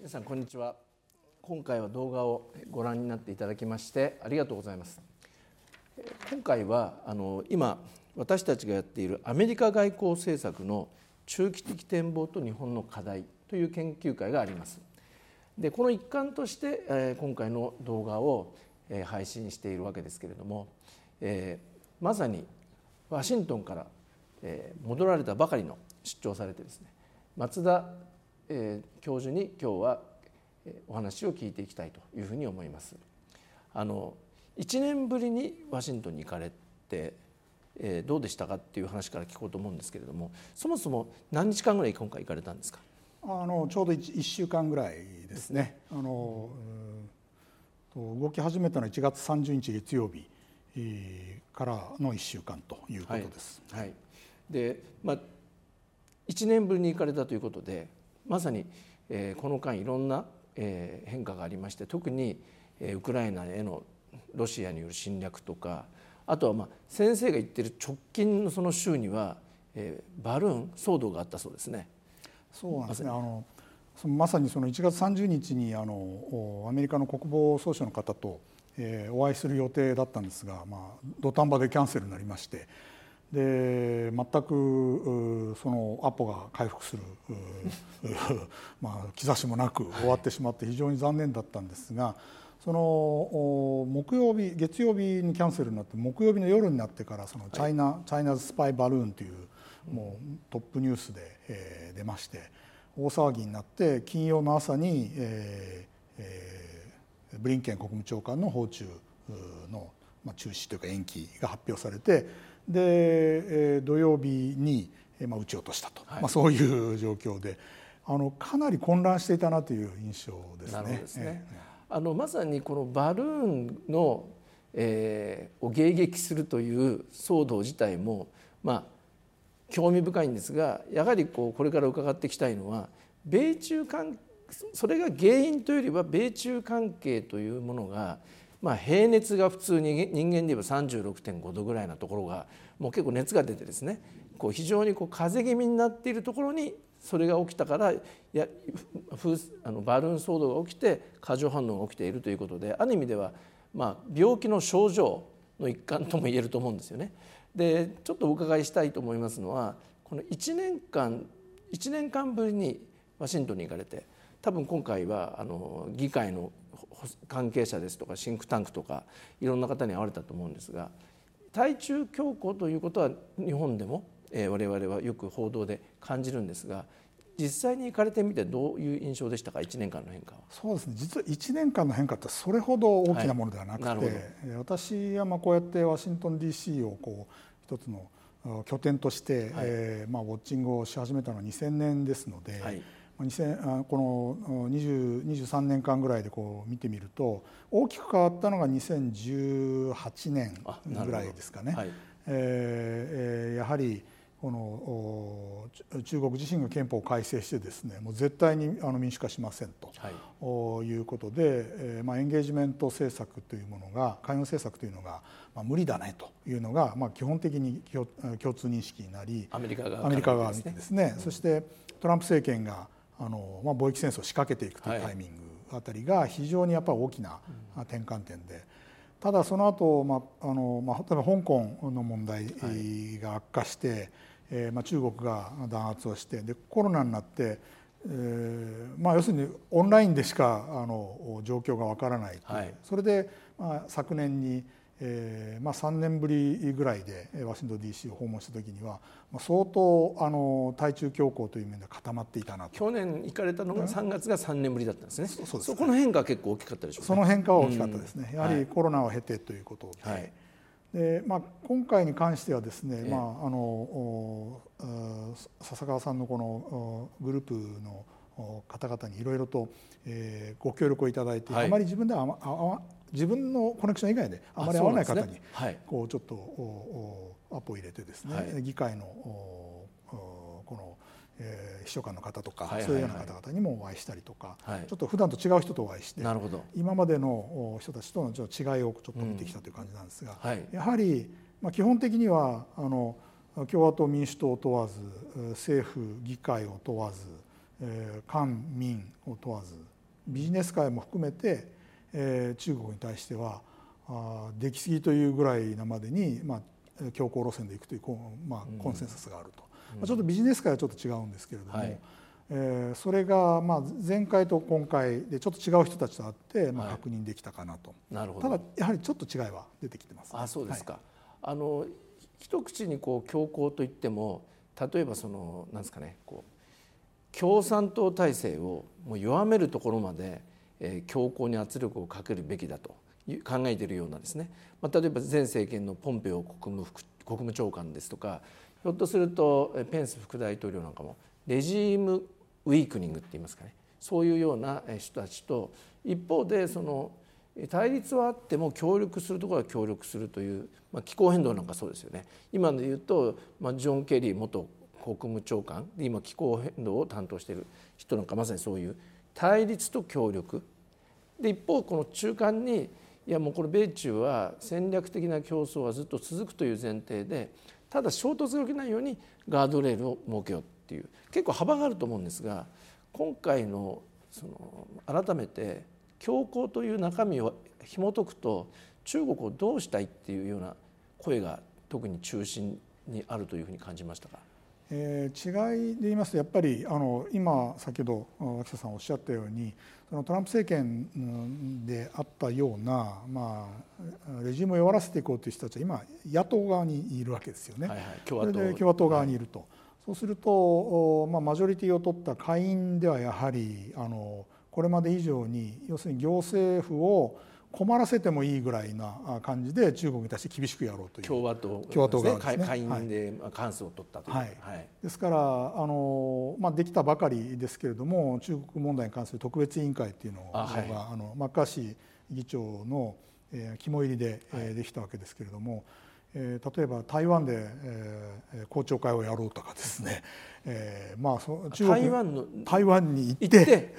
皆さんこんにちは。今回は動画をご覧になっていただきましてありがとうございます。今回はあの今私たちがやっているアメリカ外交政策の中期的展望と日本の課題という研究会があります。でこの一環として、え今回の動画を、え配信しているわけですけれども、えまさにワシントンから、え戻られたばかりの出張されてですね松田、え教授に今日はお話を聞いていきたいというふうに思います。あの1年ぶりにワシントンに行かれて、えどうでしたかっていう話から聞こうと思うんですけれどもそもそも何日間ぐらい今回行かれたんですか？あのちょうど 1, 1週間ぐらいですね。あの動き始めたのは1月30日月曜日からの1週間ということです。はい、はい、で、まあ、1年ぶりに行かれたということでまさに、えー、この間いろんな、えー、変化がありまして特に、えー、ウクライナへのロシアによる侵略とかあとは、まあ、先生が言ってる直近のその週には、えー、バルーン騒動があったそうですね。そうなんですねあのまさにその1月30日にあのアメリカの国防総省の方と、えー、お会いする予定だったんですが、まあ、土壇場でキャンセルになりましてで全くそのアポが回復する まあ兆しもなく終わってしまって非常に残念だったんですが。その木曜日月曜日にキャンセルになって木曜日の夜になってからそのチャイナ、はい、チャイナズスパイバルーンというもうトップニュースで、えー、出まして大騒ぎになって金曜の朝に、えーえー、ブリンケン国務長官の訪中の、まあ、中止というか延期が発表されてで、えー、土曜日に、まあ、撃ち落としたと、はい、まあ、そういう状況であのかなり混乱していたなという印象ですね。すね、えー、あのまさにこのバルーンの、えー、を迎撃するという騒動自体もまあ興味深いんですがやはりこうこれから伺っていきたいのは米中関それが原因というよりは米中関係というものが、まあ、平熱が普通に人間で言えば36.5度ぐらいなところがもう結構熱が出てですねこう非常にこう風邪気味になっているところにそれが起きたからやあのバルーン騒動が起きて過剰反応が起きているということである意味では、まあ、病気の症状の一環とも言えると思うんですよね。でちょっとお伺いしたいと思いますのはこの1年間1年間ぶりにワシントンに行かれて多分今回はあの議会の関係者ですとかシンクタンクとかいろんな方に会われたと思うんですが対中強硬ということは日本でも、えー、我々はよく報道で感じるんですが実際に行かれてみてどういう印象でしたか？1年間の変化は。そうですね。実は1年間の変化ってそれほど大きなものではなくて、はい、私はまあこうやってワシントン DC をこう一つの拠点として、はい、えー、まあ、ウォッチングをし始めたのは2000年ですので、はい、2000この20 23年間ぐらいでこう見てみると大きく変わったのが2018年ぐらいですかね。はい、えー、やはりこの中国自身が憲法を改正してですねもう絶対にあの民主化しませんと、はい、いうことで、えーまあ、エンゲージメント政策というものが海洋政策というのが、まあ、無理だねというのが、まあ、基本的に共通認識になりアメリカ側アメリカ側見てですね、うん、そしてトランプ政権があの、まあ、貿易戦争を仕掛けていくというタイミングあたりが非常にやっぱり大きな転換点で。ただその後、まああのまあ、例えば香港の問題が悪化して、はい、えーまあ、中国が弾圧をしてでコロナになって、えーまあ、要するにオンラインでしかあの状況がわからない、はい、それで、まあ、昨年に、えーまあ、3年ぶりぐらいでワシントン DC を訪問した時には、まあ、相当あの対中強硬という面で固まっていたなと。去年行かれたのが3月が3年ぶりだったんですね、そそこの変化は結構大きかったでしょう、ね、その変化は大きかったですね、やはりコロナを経てということで。はい。でまあ、今回に関してはですね、えまあ、あの笹川さんのこのグループの方々にいろいろと、えー、ご協力をいただいて、はい、あまり自分ではあ自分のコネクション以外であまり合わない方に、こうちょっとアポを入れてですね、はい、議会のこのえー、秘書官の方とか、そういうような方々にもお会いしたりとか、はい、ちょっと普段と違う人とお会いして今までの人たちとのちょっと違いをちょっと見てきたという感じなんですが、やはり、まあ、基本的にはあの共和党民主党を問わず政府議会を問わず、えー、官民を問わずビジネス界も含めて、えー、中国に対してはあ出来すぎというぐらいなまでに、まあ、強硬路線でいくという、まあ、コンセンサスがあると、うん、まあ、ちょっとビジネス界はちょっと違うんですけれども、はい、えー、それがまあ前回と今回でちょっと違う人たちと会って、まあ、確認できたかなと、なるほど。ただやはりちょっと違いは出てきてます、ね、あそうですか、はい、あの一口にこう強硬といっても例えばそのなんですかねこう共産党体制をもう弱めるところまで、えー、強硬に圧力をかけるべきだと考えているようなですね、まあ、例えば前政権のポンペオ国務国務長官ですとかひょっとするとペンス副大統領なんかもレジームウィークニングって言いますかね。そういうような人たちと一方でその対立はあっても協力するところは協力するという、まあ、気候変動なんかそうですよね。今で言うと、まあ、ジョン・ケリー元国務長官で今気候変動を担当している人なんかまさにそういう対立と協力で一方この中間にいやもうこれ米中は戦略的な競争はずっと続くという前提でただ衝突が起きないようにガードレールを設けようっていう結構幅があると思うんですが今回のその改めて強硬という中身を紐解くと中国をどうしたいっていうような声が特に中心にあるというふうに感じましたか？えー、違いで言いますとやっぱりあの今先ほど秋田さんおっしゃったようにそのトランプ政権であったような、まあ、レジームを弱らせていこうという人たちは今野党側にいるわけですよね。はいはい、共和党共和党側にいると、はい、そうすると、まあ、マジョリティを取った下院ではやはりあのこれまで以上に要するに行政府を困らせてもいいぐらいな感じで中国に対して厳しくやろうという。共和党、共和党側ですね。下院で過半数を取ったという、はい。はい、ですからあの、まあ、できたばかりですけれども中国問題に関する特別委員会っていうのがあ、はい、あのマッカーシー議長の、えー、肝入りで、えー、できたわけですけれども、えー、例えば台湾で、えー、公聴会をやろうとかですね、えー、まあそ中国台湾の台湾に行って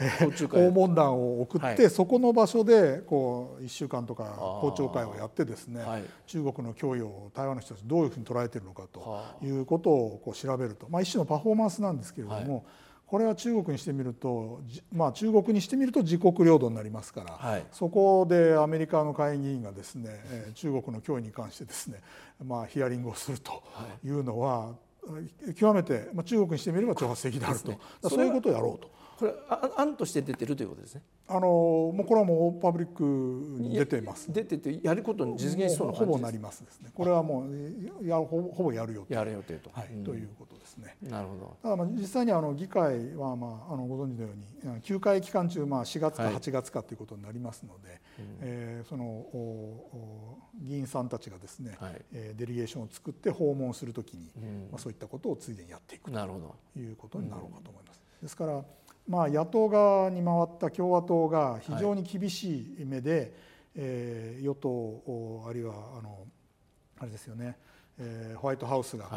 訪問団を送って、はい、そこの場所でこう1週間とか公聴会をやってですね、はい、中国の脅威を台湾の人たちどういうふうに捉えているのかということをこう調べると、まあ、一種のパフォーマンスなんですけれども、はいこれは中国にしてみると、まあ、中国にしてみると自国領土になりますから、はい、そこでアメリカの下院議員がですね中国の脅威に関してですね、まあ、ヒアリングをするとい。うのは、極めて、まあ、中国にしてみれば挑発的であると、ね、そういうことをやろうと。これ案として出てるということですね。あのもうこれはもうパブリックに出ています。出ててやることに実現しそうなほぼなりますですね。これはもうやほぼほぼやる予定。やる予定と。はい、うん、ということですね。なるほど。ただまあ実際にあの議会はまああのご存知のように休会期間中まあ4月か8月かということになりますので、はい、えー、そのお議員さんたちがですね、はい、えー、デリゲーションを作って訪問するときに、うん、まあそういったことをついでにやっていくということになろうかと思います。ですから。まあ、野党側に回った共和党が非常に厳しい目で、はい、えー、与党あるいはあのあれですよね、えー、ホワイトハウスが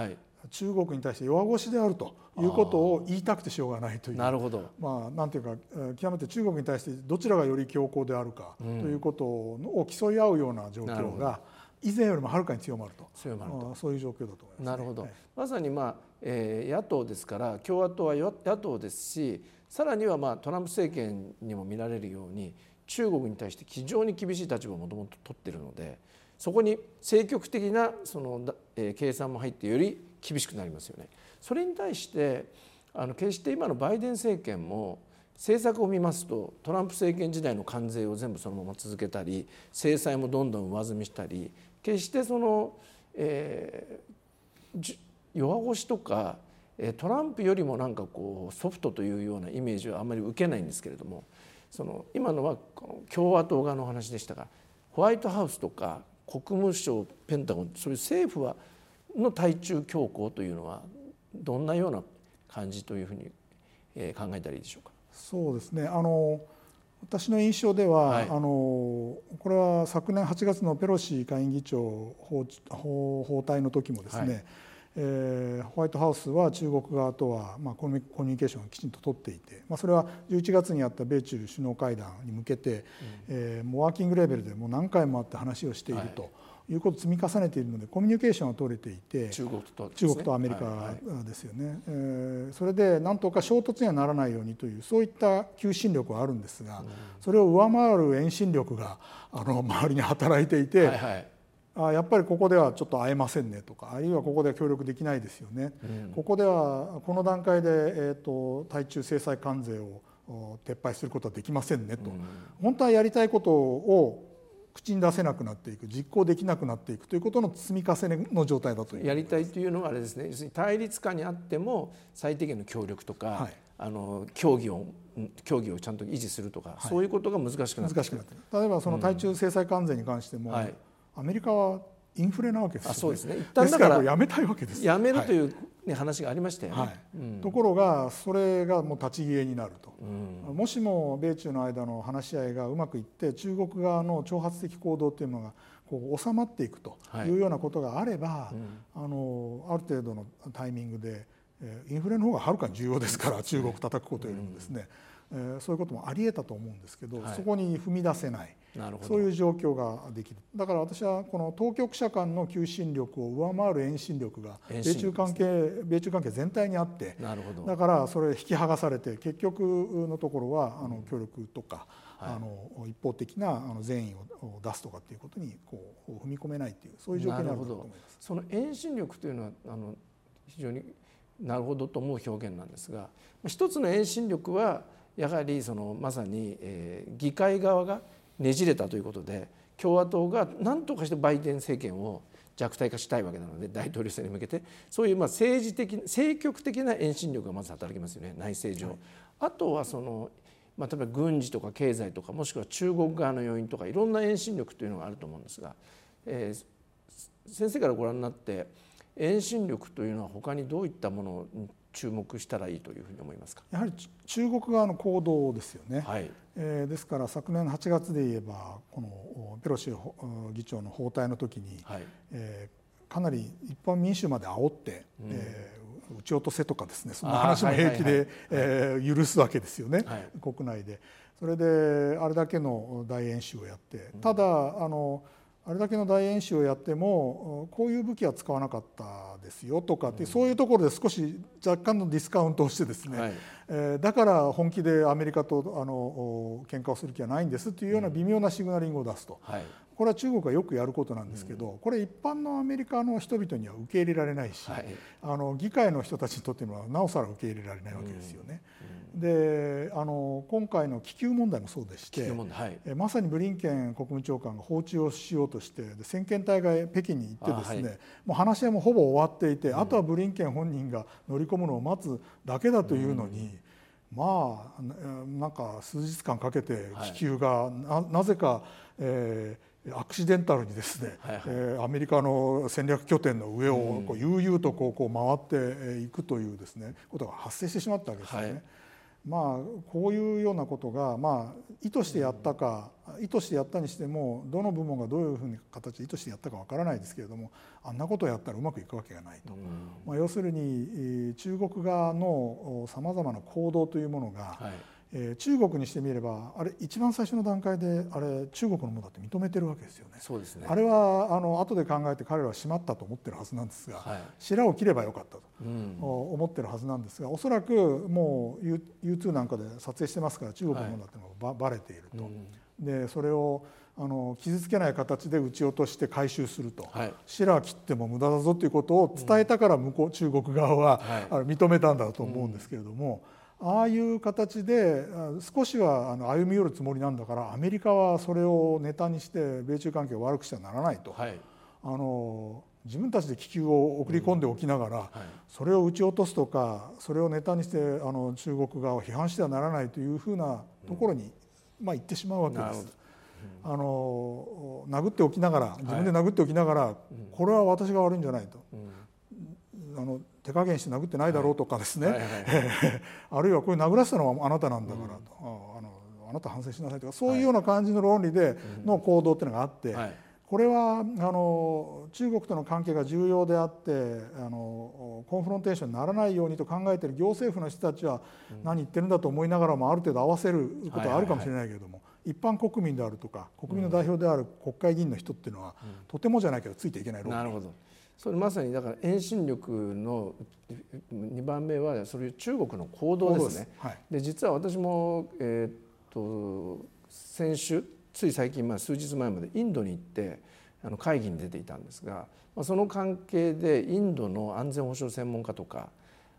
中国に対して弱腰であるということを言いたくてしょうがないという。なるほど、まあ、なんていうか極めて中国に対してどちらがより強硬であるかということを競い合うような状況が以前よりもはるかに強まると。強まると。そういう状況だと思います、ね、なるほど、はい、まさに、まあえー、野党ですから共和党は野党ですしさらにはまあトランプ政権にも見られるように中国に対して非常に厳しい立場をもともと取っているのでそこに積極的なその、え、計算も入ってより厳しくなりますよね。それに対してあの決して今のバイデン政権も政策を見ますとトランプ政権時代の関税を全部そのまま続けたり制裁もどんどん上積みしたり決してその、えー、弱腰とかトランプよりもなんかこうソフトというようなイメージはあんまり受けないんですけれどもその今のは共和党側の話でしたがホワイトハウスとか国務省ペンタゴンそういう政府はの対中強硬というのはどんなような感じというふうに考えたらいいでしょうか？そうですね。あの私の印象では、はい、あのこれは昨年8月のペロシ下院議長訪訪台の時もですね、はいえー、ホワイトハウスは中国側とは、まあ、コミュニケーションをきちんと取っていて、まあ、それは11月にあった米中首脳会談に向けて、うん、えー、もうワーキングレベルでもう何回もあって話をしているとい。うことを積み重ねているのでコミュニケーションは取れていて中国と、ね、中国とアメリカですよね、はいはい、えー、それでなんとか衝突にはならないようにというそういった求心力はあるんですが、うん、それを上回る遠心力があの周りに働いていて、はいはいあやっぱりここではちょっと会えませんねとかあるいはここでは協力できないですよね、うん、ここではこの段階で、えーと、対中制裁関税を撤廃することはできませんねと、うん、本当はやりたいことを口に出せなくなっていく実行できなくなっていくということの積み重ねの状態だとやりたいというのはあれですね。要するに対立下にあっても最低限の協力とか、はい、あの協議を協議をちゃんと維持するとか、はい、そういうことが難しくなって難しくなって例えばその対中制裁関税に関しても、うんはい、アメリカはインフレなわけです、ね、そうですね。一旦だからやめたいわけです。やめるという、ね、話がありましたよね。はい。うん、ところがそれがもう立ち消えになると、うん、もしも米中の間の話し合いがうまくいって中国側の挑発的行動というのがこう収まっていくというようなことがあれば、はいうん、あのある程度のタイミングでインフレの方がはるかに重要ですから中国叩くことよりもですね、えー、そういうこともありえたと思うんですけど、はい、そこに踏み出せない。そういう状況ができる。だから私はこの当局者間の求心力を上回る遠心力が米中関係米中関係全体にあってだからそれ引き剥がされて結局のところはあの協力とか、あの一方的なあの善意を出すとかっていうことにこう踏み込めないっていうそういう状況になると思います。その遠心力というのはあの非常になるほどと思う表現なんですが一つの遠心力はやはりそのまさに、えー、議会側がねじれたということで共和党が何とかしてバイデン政権を弱体化したいわけなので大統領選に向けてそういうまあ政治的政局的な遠心力がまず働きますよね内政上。はい、あとはそのまあ、例えば軍事とか経済とかもしくは中国側の要因とかいろんな遠心力というのがあると思うんですが、えー、先生からご覧になって遠心力というのは他にどういったものに注目したらいいというふうに思いますか？やはり中国側の行動ですよね、はい、えー、ですから昨年の8月で言えばこのペロシ議長の訪台の時に、はい、えー、かなり一般民衆まで煽って、うん、えー、撃ち落とせとかですねそんな話も平気で許すわけですよね、はい、国内で。それであれだけの大演習をやって、ただあのあれだけの大演習をやってもこういう武器は使わなかったですよとかって、そういうところで少し若干のディスカウントをしてですね、はい、えー、だから本気でアメリカとあの喧嘩をする気はないんですというような微妙なシグナリングを出すと、はい、これは中国がよくやることなんですけど、これ一般のアメリカの人々には受け入れられないし、はい、あの議会の人たちにとってはなおさら受け入れられないわけですよね。であの今回の気球問題もそうでして、はい、まさにブリンケン国務長官が訪中をしようとしてで先遣隊が北京に行ってですね、はい、もう話し合いもほぼ終わっていて、うん、あとはブリンケン本人が乗り込むのを待つだけだというのに。うん、まあなんか数日間かけて気球がななぜか、えー、アクシデンタルにですね、はいはい、えー、アメリカの戦略拠点の上をこう悠々とこうこう回っていくというですねことが発生してしまったわけですよね。はい、まあこういうようなことがまあ意図してやったか、意図してやったにしてもどの部門がどういうふうに形で意図してやったかわからないですけれどもあんなことをやったらうまくいくわけがないと、まあ、要するに中国側のさまざまな行動というものが、はいえー、中国にしてみればあれ一番最初の段階であれ中国のものだって認めてるわけですよね。そうですね。あれはあの後で考えて彼らはしまったと思ってるはずなんですが、はい、白を切ればよかったと、うん、思ってるはずなんですがおそらくもう U2 なんかで撮影してますから中国のものだってのがば、ばれていると。うん、でそれをあの傷つけない形で撃ち落として回収すると、はい、白は切っても無駄だぞということを伝えたから向こう、中国側は、はい、認めたんだと思うんですけれども。うんああいう形で少しは歩み寄るつもりなんだからアメリカはそれをネタにして米中関係を悪くしてはならないと、はい、あの自分たちで気球を送り込んでおきながら、うんはい、それを撃ち落とすとかそれをネタにしてあの中国側を批判してはならないというふうなところに、うん、まあ、行ってしまうわけです。うん、あの殴っておきながら自分で殴っておきながら、はい、これは私が悪いんじゃないと。あの手加減して殴ってないだろうとかですね、あるいはこれ殴らせたのはあなたなんだからと、うん、あのあなた反省しなさいとかそういうような感じの論理での行動っていうのがあって、はい、これはあの中国との関係が重要であってあのコンフロンテーションにならないようにと考えている行政府の人たちは何言ってるんだと思いながらもある程度合わせることはあるかもしれないけれども、一般国民であるとか国民の代表である国会議員の人っていうのは、とてもじゃないけどついていけないなるほどそれまさにだから遠心力の2番目はそういう中国の行動ですね。はい、で実は私も、えー、っと先週つい最近、まあ、数日前までインドに行ってあの会議に出ていたんですが、まあ、その関係でインドの安全保障専門家とか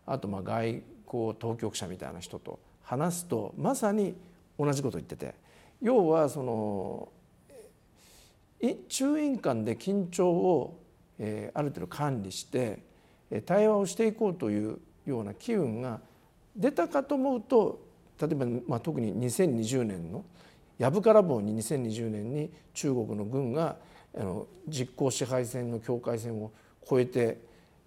あとまあ外交当局者みたいな人と話すとまさに同じことを言ってて要はその中印間で緊張をある程度管理して対話をしていこうというような機運が出たかと思うと例えば、まあ、特に2020年の藪から棒に2020年に中国の軍があの実効支配線の境界線を越えて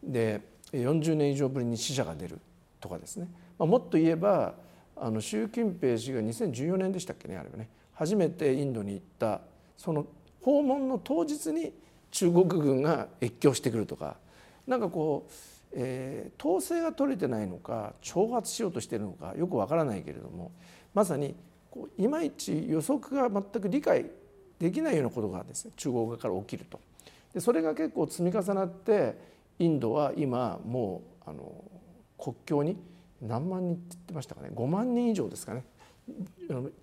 で40年以上ぶりに死者が出るとかですね、まあ、もっと言えばあの習近平氏が2014年でしたっけねあれはね。初めてインドに行ったその訪問の当日に中国軍が越境してくるとかなんかこう、えー、統制が取れてないのか挑発しようとしてるのかよくわからないけれどもまさにこういまいち予測が全く理解できないようなことがですね中国側から起きると。でそれが結構積み重なってインドは今もうあの国境に何万人って言ってましたかね5万人以上ですかね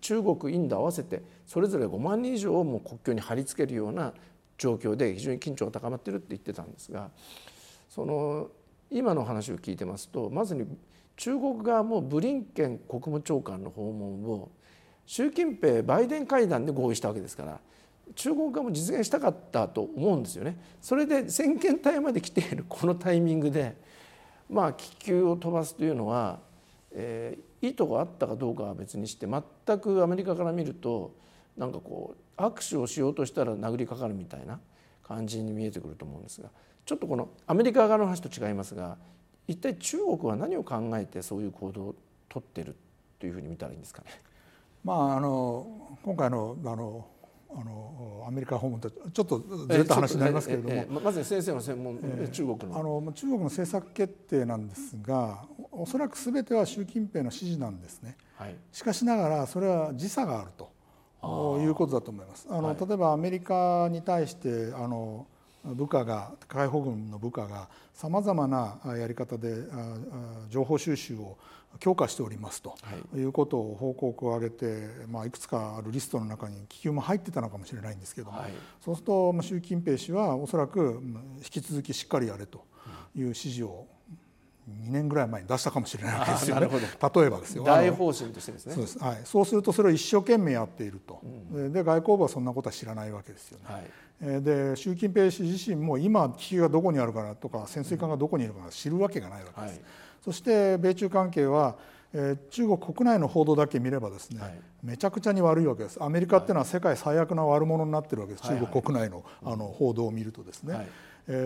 中国インド合わせてそれぞれ5万人以上をもう国境に貼り付けるような状況で非常に緊張が高まっているって言ってたんですがその今の話を聞いてますとまずに中国側もブリンケン国務長官の訪問を習近平バイデン会談で合意したわけですから中国側も実現したかったと思うんですよね。それで先遣隊まで来ているこのタイミングでまあ気球を飛ばすというのは、えー、意図があったかどうかは別にして全くアメリカから見るとなんかこう握手をしようとしたら殴りかかるみたいな感じに見えてくると思うんですがちょっとこのアメリカ側の話と違いますが一体中国は何を考えてそういう行動をとってるというふうに見たらいいんですかね？まあ、あの今回のあのあのアメリカ訪問とちょっとずれた話になりますけれども、えええ、まず先生の専門、え中国の。あの中国の政策決定なんですがおそらくすべては習近平の指示なんですね、はい、しかしながらそれは時差があるということだと思います。あの、はい、例えばアメリカに対してあの部下が解放軍の部下がさまざまなやり方で情報収集を強化しておりますとい。うことを報告を上げて、まあ、いくつかあるリストの中に気球も入ってたのかもしれないんですけども、はい、そうすると習近平氏はおそらく引き続きしっかりやれという指示を2年ぐらい前に出したかもしれないわけですよね。例えばですよ。大方針としてですね。そうです、はい、そうするとそれを一生懸命やっていると、うん、で外交部はそんなことは知らないわけですよね、はい、で習近平氏自身も今危機がどこにあるかなとか潜水艦がどこにいるか知るわけがないわけです、はい、そして米中関係はえー、中国国内の報道だけ見ればですね、はい、めちゃくちゃに悪いわけです。アメリカっていうのは世界最悪な悪者になってるわけです、はい、中国国内のあの報道を見るとですね、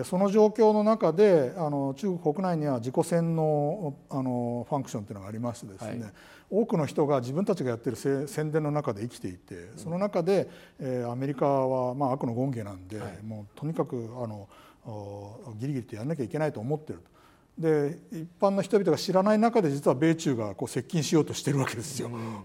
その状況の中であの中国国内には自己洗脳あのファンクションというのがありましてですね、はい、多くの人が自分たちがやってる宣伝の中で生きていてその中で、えー、アメリカは、まあ、悪の権化なんで、はい、もうとにかくあのギリギリとやらなきゃいけないと思ってると。で一般の人々が知らない中で実は米中がこう接近しようとしてるわけですよ。うん、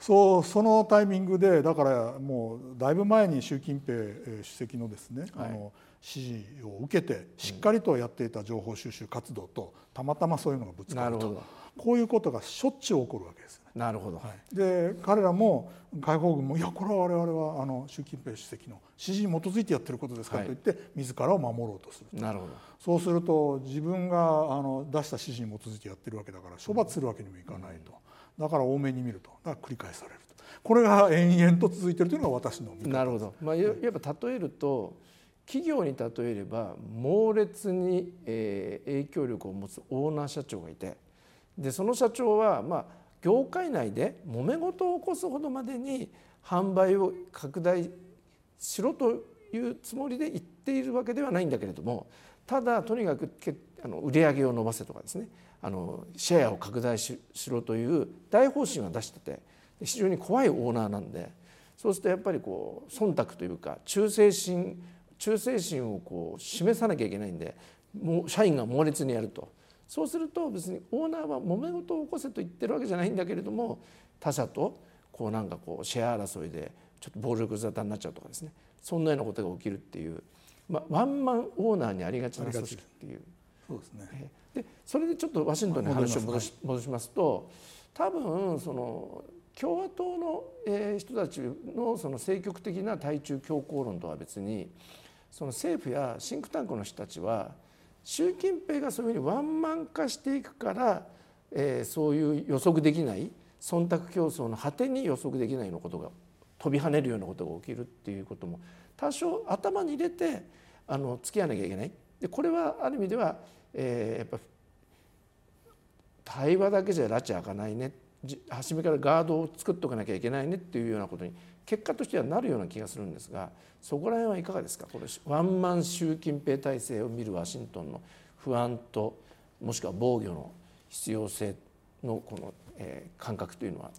そうそのタイミングでだからもうだいぶ前に習近平主席のですね、はい、あの指示を受けてしっかりとやっていた情報収集活動とたまたまそういうのがぶつかるとこういうことがしょっちゅう起こるわけです、ね、なるほど、はい、で彼らも解放軍も「いやこれは我々はあの習近平主席の指示に基づいてやってることですから」と言って自らを守ろうとするなるほど。そうすると自分があの出した指示に基づいてやってるわけだから処罰するわけにもいかないと、だから多めに見ると。だから繰り返されると。これが延々と続いているというのが私のなるほど、まあ、やっぱ例えると企業に例えれば猛烈に、影響力を持つオーナー社長がいてでその社長はまあ業界内で揉め事を起こすほどまでに販売を拡大しろというつもりで言っているわけではないんだけれどもただとにかくあの売り上げを伸ばせとかですねあのシェアを拡大しろという大方針は出してて非常に怖いオーナーなんでそうするとやっぱりこう忖度というか忠誠心忠誠心をこう示さなきゃいけないんでもう社員が猛烈にやると。そうすると別にオーナーは揉め事を起こせと言ってるわけじゃないんだけれども他社とこうなんかこうシェア争いでちょっと暴力沙汰になっちゃうとかですね。そんなようなことが起きるっていう、まあ、ワンマンオーナーにありがちな組織っていう。そうですね。でそれでちょっとワシントンに話を戻し戻しますと多分その共和党の人たちのその積極的な対中強硬論とは別にその政府やシンクタンクの人たちは習近平がそういうふうにワンマン化していくから、えー、そういう予測できない忖度競争の果てに予測できないようなことが飛び跳ねるようなことが起きるっていうことも多少頭に入れてあの付き合わなきゃいけない。でこれはある意味では、えー、やっぱ対話だけじゃ拉致開かないね初めからガードを作っておかなきゃいけないねっていうようなことに結果としてはなるような気がするんですがそこら辺はいかがですか？これワンマン習近平体制を見るワシントンの不安ともしくは防御の必要性のこの、えー、感覚というのは？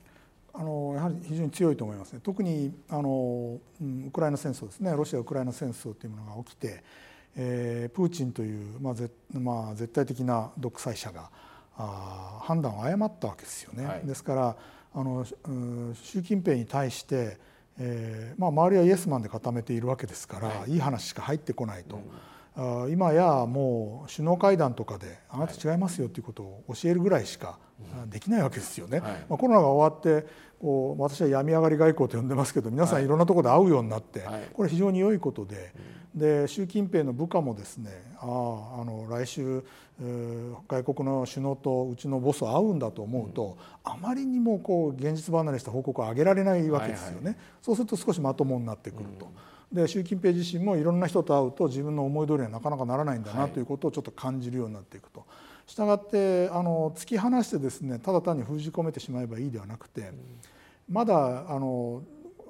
あのやはり非常に強いと思いますね。特にあの、うん、ウクライナ戦争ですね。ロシア・ウクライナ戦争というものが起きて、えー、プーチンという、まあぜまあ、絶対的な独裁者があ判断を誤ったわけですよね。はい、ですからあの習近平に対して、えーまあ、周りはイエスマンで固めているわけですから、はい、いい話しか入ってこないと。うん、今やもう首脳会談とかであなた違いますよということを教えるぐらいしかできないわけですよね。はい、まあ、コロナが終わってこう私は病み上がり外交と呼んでますけど皆さんい。ろんなところで会うようになって、これ非常に良いことで、で習近平の部下もですねあああの来週外国の首脳とうちのボス会うんだと思うと、うん、あまりにもこう現実離れした報告を上げられないわけですよね、はいはい、そうすると少しまともになってくると。うん、で習近平自身もいろんな人と会うと自分の思い通りにはなかなかならないんだなということをちょっと感じるようになっていくと。したがってあの突き放してですねただ単に封じ込めてしまえばいいではなくて、まだあの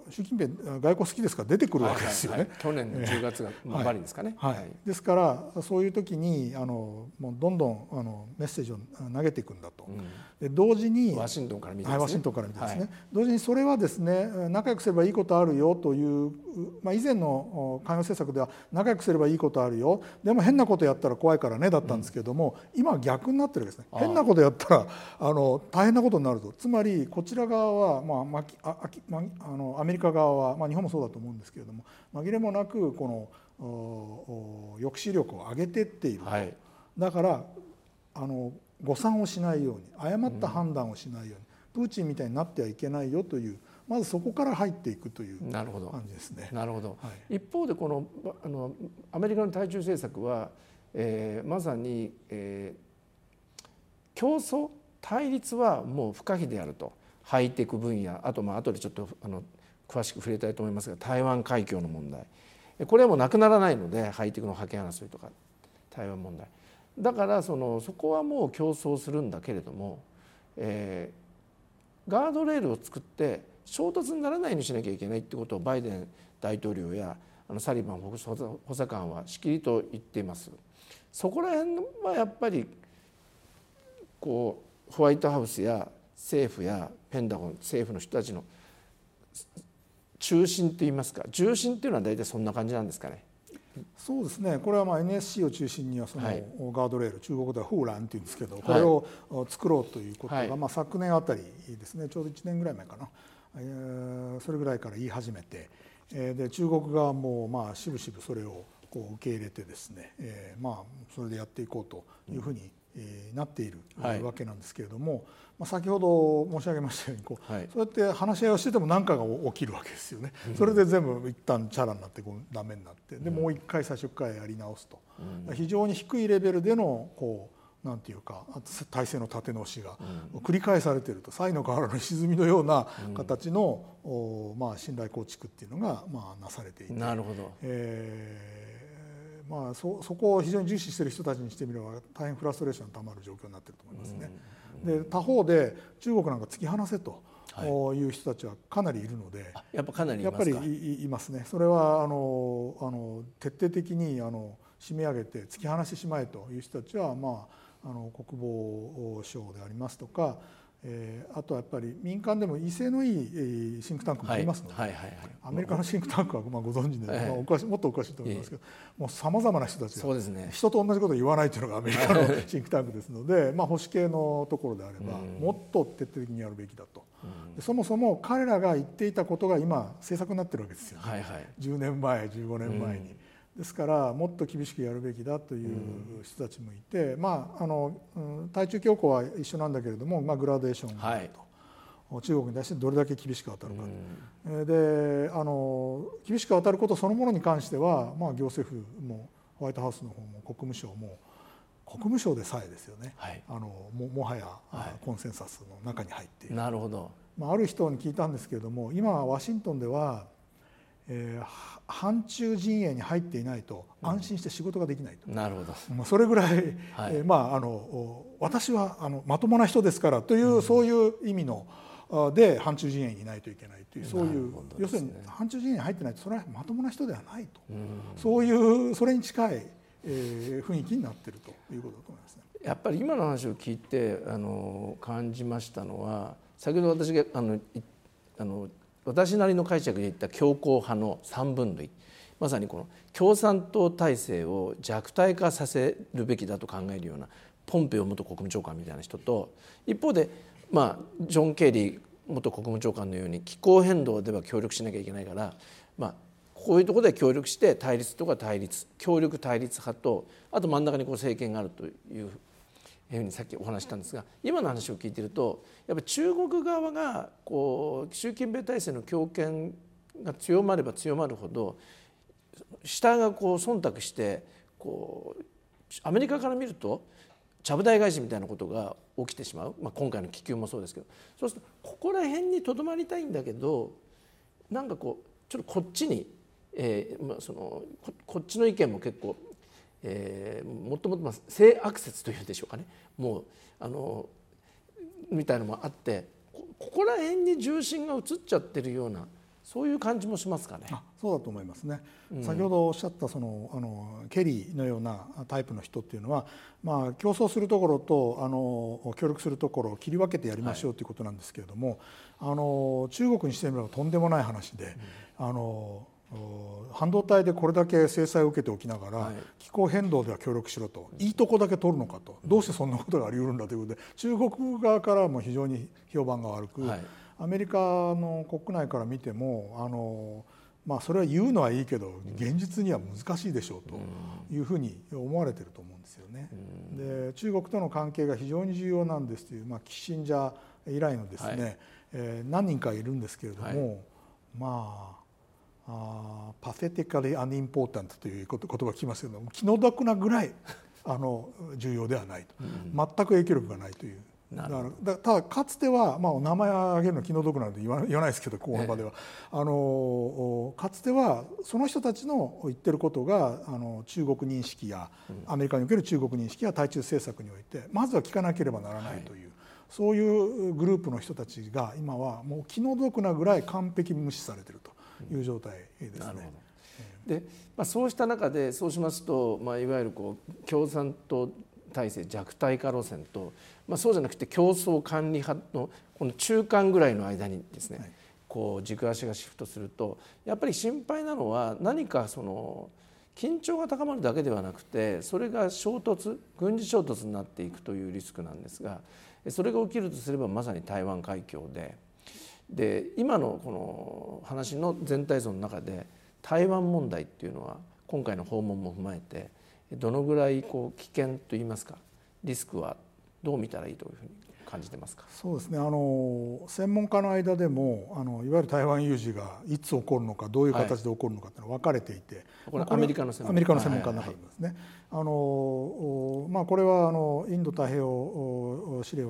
習近平外交好きですから出てくるわけですよね。はいはいはい、去年の10月がばりですかね。はい、はい、ですからそういう時にあのもうどんどんあのメッセージを投げていくんだと。うん、で同時にワシントンから見て、ね、はい、ワシントンから見てですね、同時にそれはですね仲良くすればいいことあるよという、まあ、以前の海洋政策では仲良くすればいいことあるよ。でも変なことやったら怖いからねだったんですけれども、うん、今は逆になってるわけですね。変なことやったらあの大変なことになるとつまりこちら側は、まあまあ、ああのアメリカ側は、まあ、日本もそうだと思うんですけれども紛れもなくこの抑止力を上げてっている。と、はい、だからあの誤算をしないように誤った判断をしないように、プーチンみたいになってはいけないよというまずそこから入っていくという感じですね。なるほど、はい、一方でこのあのアメリカの対中政策は、えー、まさに、えー、競争対立はもう不可避であると。ハイテク分野あとまあ後でちょっとあの詳しく触れたいと思いますが台湾海峡の問題。これはもうなくならないのでハイテクの覇権争いとか台湾問題だからそのそこはもう競争するんだけれども、えー、ガードレールを作って衝突にならないようにしなきゃいけないってことをバイデン大統領やあのサリバン補佐官はしきりと言っています。そこら辺はやっぱりこうホワイトハウスや政府やペンダゴン政府の人たちの中心といいますか重心っていうのは大体そんな感じなんですかね。そうですね。これはまあ NSC を中心にはそのガードレール、はい、中国ではフーランっていうんですけどこれを作ろうということが、まあ昨年あたりですね。ちょうど1年ぐらい前かな、えそれぐらいから言い始めて、えで中国側もまあしぶしぶそれをこう受け入れてですね、えまあそれでやっていこうというふうになっているわけなんですけれども、まあ、先ほど申し上げましたようにこう、はい、そうやって話し合いをしてても何かが起きるわけですよね、うん、それで全部一旦チャラになってこうダメになってでもう一回最初からやり直すと、うん、非常に低いレベルでのこうなんていうか体制の立て直しが繰り返されていると。西の河原の沈みのような形の、うん、まあ、信頼構築っていうのが、まあ、なされていて。なるほど、えーまあ、そそこを非常に重視している人たちにしてみれば大変フラストレーションがたまる状況になっていると思いますね。で他方で中国なんか突き放せと。いう人たちはかなりいるので、やっぱかなりやっぱりいますね。それはあのあの徹底的にあの締め上げて突き放してしまえという人たちは、まあ、あの国防省でありますとか、えー、あとはやっぱり民間でも威勢のいい、えー、シンクタンクもありますので、はいはいはいはい、アメリカのシンクタンクはまあご存知で、まあ、おかしもっとおかしいと思いますけど、もうさまざまな人たちが、ね、人と同じことを言わないというのがアメリカのシンクタンクですので、まあ、保守系のところであれば、もっと徹底的にやるべきだと、そもそも彼らが言っていたことが今政策になってるわけですよね、はいはい、10年前15年前に。ですからもっと厳しくやるべきだという人たちもいて、まああの対中強硬は一緒なんだけれども、まあ、グラデーションがあると。はい。中国に対してどれだけ厳しく当たるか、うん、であの厳しく当たることそのものに関しては、まあ、行政府もホワイトハウスの方も国務省も国務省でさえですよね、はい、あのももはや、はい、コンセンサスの中に入っている。なるほど、まあ、ある人に聞いたんですけれども今ワシントンでは、えー、反中陣営に入っていないと安心して仕事ができないと、うん、なるほど、まあ、それぐらい、はい、えー、まあ、あの私はあのまともな人ですからという、うん、そういう意味ので反中陣営にいないといけないというそういう、ね、要するに反中陣営に入ってないとそれはまともな人ではないと、うん、そういうそれに近い、えー、雰囲気になっているということだと思いますね。やっぱり今の話を聞いてあの感じましたのは先ほど私があのあの私なりの解釈で言った強硬派の三分類。まさにこの共産党体制を弱体化させるべきだと考えるようなポンペオ元国務長官みたいな人と一方でまあジョン・ケリー元国務長官のように気候変動では協力しなきゃいけないからまあこういうところで協力して対立とか対立協力対立派とあと真ん中にこう政権があるといういうふうにさっきお話したんですが今の話を聞いてるとやっぱり中国側がこう習近平体制の強権が強まれば強まるほど下がこう忖度してこうアメリカから見るとちゃぶ台返しみたいなことが起きてしまう、まあ、今回の気球もそうですけど。そうするとここら辺にとどまりたいんだけどなんかこうちょっとこっちに、えーまあ、そのこっちの意見も結構えー、もっともっと性悪説というんでしょうかねもうあのみたいのもあってここら辺に重心が移っちゃってるようなそういう感じもしますかね。そうだと思いますね。うん、先ほどおっしゃったそのあのケリーのようなタイプの人っていうのは、まあ競争するところとあの協力するところを切り分けてやりましょうということなんですけれども、はい、あの中国にしてみればとんでもない話で、うん、あの半導体でこれだけ制裁を受けておきながら、気候変動では協力しろと。いいとこだけ取るのかと。どうしてそんなことがあり得るんだということで。中国側からも非常に評判が悪く、アメリカの国内から見てもあの、まあ、それは言うのはいいけど現実には難しいでしょうというふうに思われてると思うんですよね。で中国との関係が非常に重要なんですという、まあ、キッシンジャー以来のですね、はい、えー、何人かいるんですけれども、はい、まああパセティカリアンインポータントという言葉が聞きますけども気の毒なぐらい あの重要ではないと、うん、全く影響力がないという。だからただかつては、まあ、名前を挙げるの気の毒なので言わ 言わないですけどこの場では、あのかつてはその人たちの言ってることがあの中国認識やアメリカにおける中国認識や対中政策においてまずは聞かなければならないという、はい、そういうグループの人たちが今はもう気の毒なぐらい完璧無視されてると。いう状態ですね。で、まあ、そうした中でそうしますと、まあ、いわゆるこう共産党体制弱体化路線と、まあ、そうじゃなくて競争管理派のこの中間ぐらいの間にですね、はい、こう軸足がシフトするとやっぱり心配なのは何かその緊張が高まるだけではなくてそれが衝突軍事衝突になっていくというリスクなんですがそれが起きるとすればまさに台湾海峡で。で今のこの話の全体像の中で台湾問題っていうのは今回の訪問も踏まえてどのぐらいこう危険といいますかリスクはどう見たらいいというふうに感じてますか？そうですね。あの専門家の間でもあのいわゆる台湾有事がいつ起こるのかどういう形で起こるのかっていうのは分かれていて、これアメリカの専門家。アメリカの専門家の中でですね、あのまあ、これはあのインド太平洋司令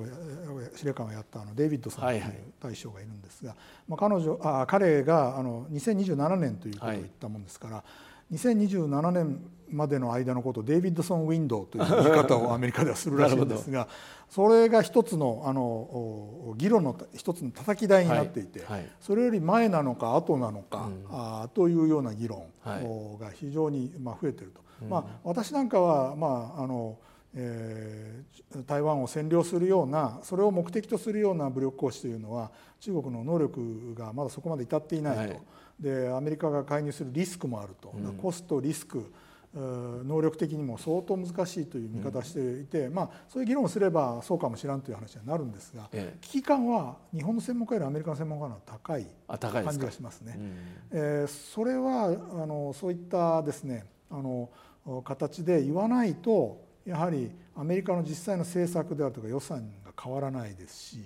司令官をやったあのデイビッドさんという大将がいるんですが、まあ、彼女あ彼があの2027年ということを言ったもんですから、はい2027年までの間のことをデイビッドソン・ウィンドウという言い方をアメリカではするらしいんですがそれが一つのあの議論の一つの叩き台になっていて、はいはい、それより前なのか後なのか、うん、あというような議論が非常にまあ増えていると。うん、まあ、私なんかは、まあ、あのえー、台湾を占領するようなそれを目的とするような武力行使というのは中国の能力がまだそこまで至っていないと、はい、でアメリカが介入するリスクもあると、うん、コストリスク能力的にも相当難しいという見方をしていて、うん、まあ、そういう議論をすればそうかもしれんという話になるんですが、ええ、危機感は日本の専門家よりアメリカの専門家の方が高い感じがしますね。すうん、えー、それはあのそういったですねあの形で言わないとやはりアメリカの実際の政策であるとか予算が変わらないですし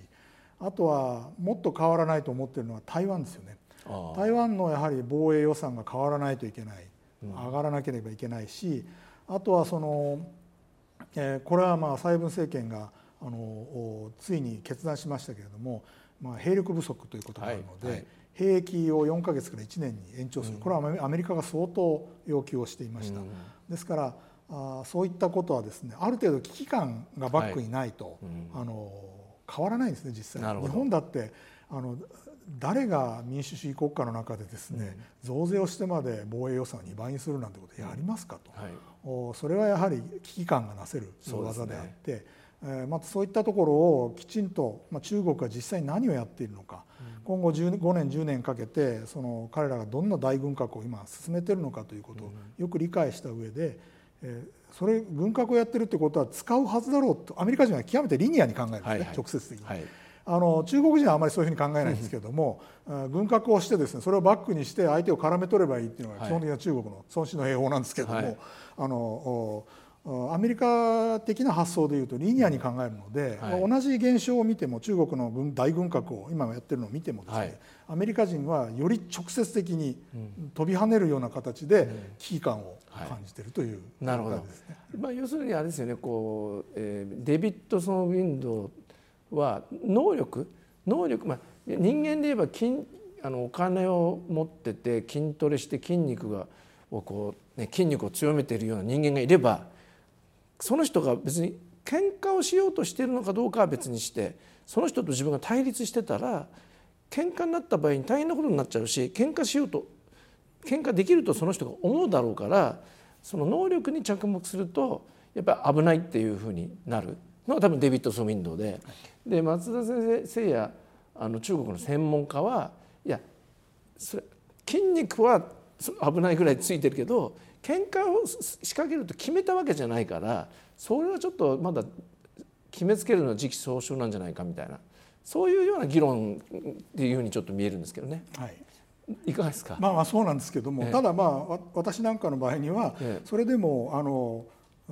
あとはもっと変わらないと思っているのは台湾ですよね。台湾のやはり防衛予算が変わらないといけない。上がらなければいけないしあとはその、えー、これはまあ蔡文政権があのついに決断しましたけれども、まあ、兵力不足ということがあるので、はいはい、兵役を4か月から1年に延長する、これはアメリカが相当要求をしていました。ですからあそういったことはですねある程度危機感がバックにないと、はいあの変わらないんですね実際。日本だってあの誰が民主主義国家の中でですね、増税をしてまで防衛予算を2倍にするなんてことやりますかと、はい、それはやはり危機感がなせる技であって、またそういったところをきちんと、まあ、中国が実際に何をやっているのか、うん、今後5年10年かけてその彼らがどんな大軍拡を今進めているのかということをよく理解した上で、えー、それ軍拡をやってるってことは使うはずだろうとアメリカ人は極めてリニアに考えるんですね、直接的に。はいあの中国人はあまりそういうふうに考えないんですけれども、軍拡をしてですねそれをバックにして相手を絡め取ればいいっていうのが基本的な中国の孫子の兵法なんですけれども、はい、あのアメリカ的な発想でいうとリニアに考えるので、はい、同じ現象を見ても中国の軍大軍拡を今やってるのを見てもですね、はい、アメリカ人はより直接的に飛び跳ねるような形で危機感を感じているという、うん、なるほど、まあ、要するにあれですよねこう、えー、デビッドソン・ウィンドは能力能力、まあ、人間で言えば筋あのお金を持ってて筋トレして筋肉がをこう、ね、筋肉を強めているような人間がいればその人が別に喧嘩をしようとしているのかどうかは別にしてその人と自分が対立してたら喧嘩になった場合に大変なことになっちゃうし喧嘩しようと喧嘩できるとその人が思うだろうからその能力に着目するとやっぱり危ないっていうふうになるのが多分デビッド・ソ・ウィンドウで。で松田先生やあの中国の専門家はいやそれ筋肉は危ないぐらいついてるけど喧嘩を仕掛けると決めたわけじゃないからそれはちょっとまだ決めつけるのは時期尚早なんじゃないかみたいなそういうような議論っていうふうにちょっと見えるんですけどね。はいいかがですか？まあまあそうなんですけども、ええ、ただまあ私なんかの場合には、それでもあの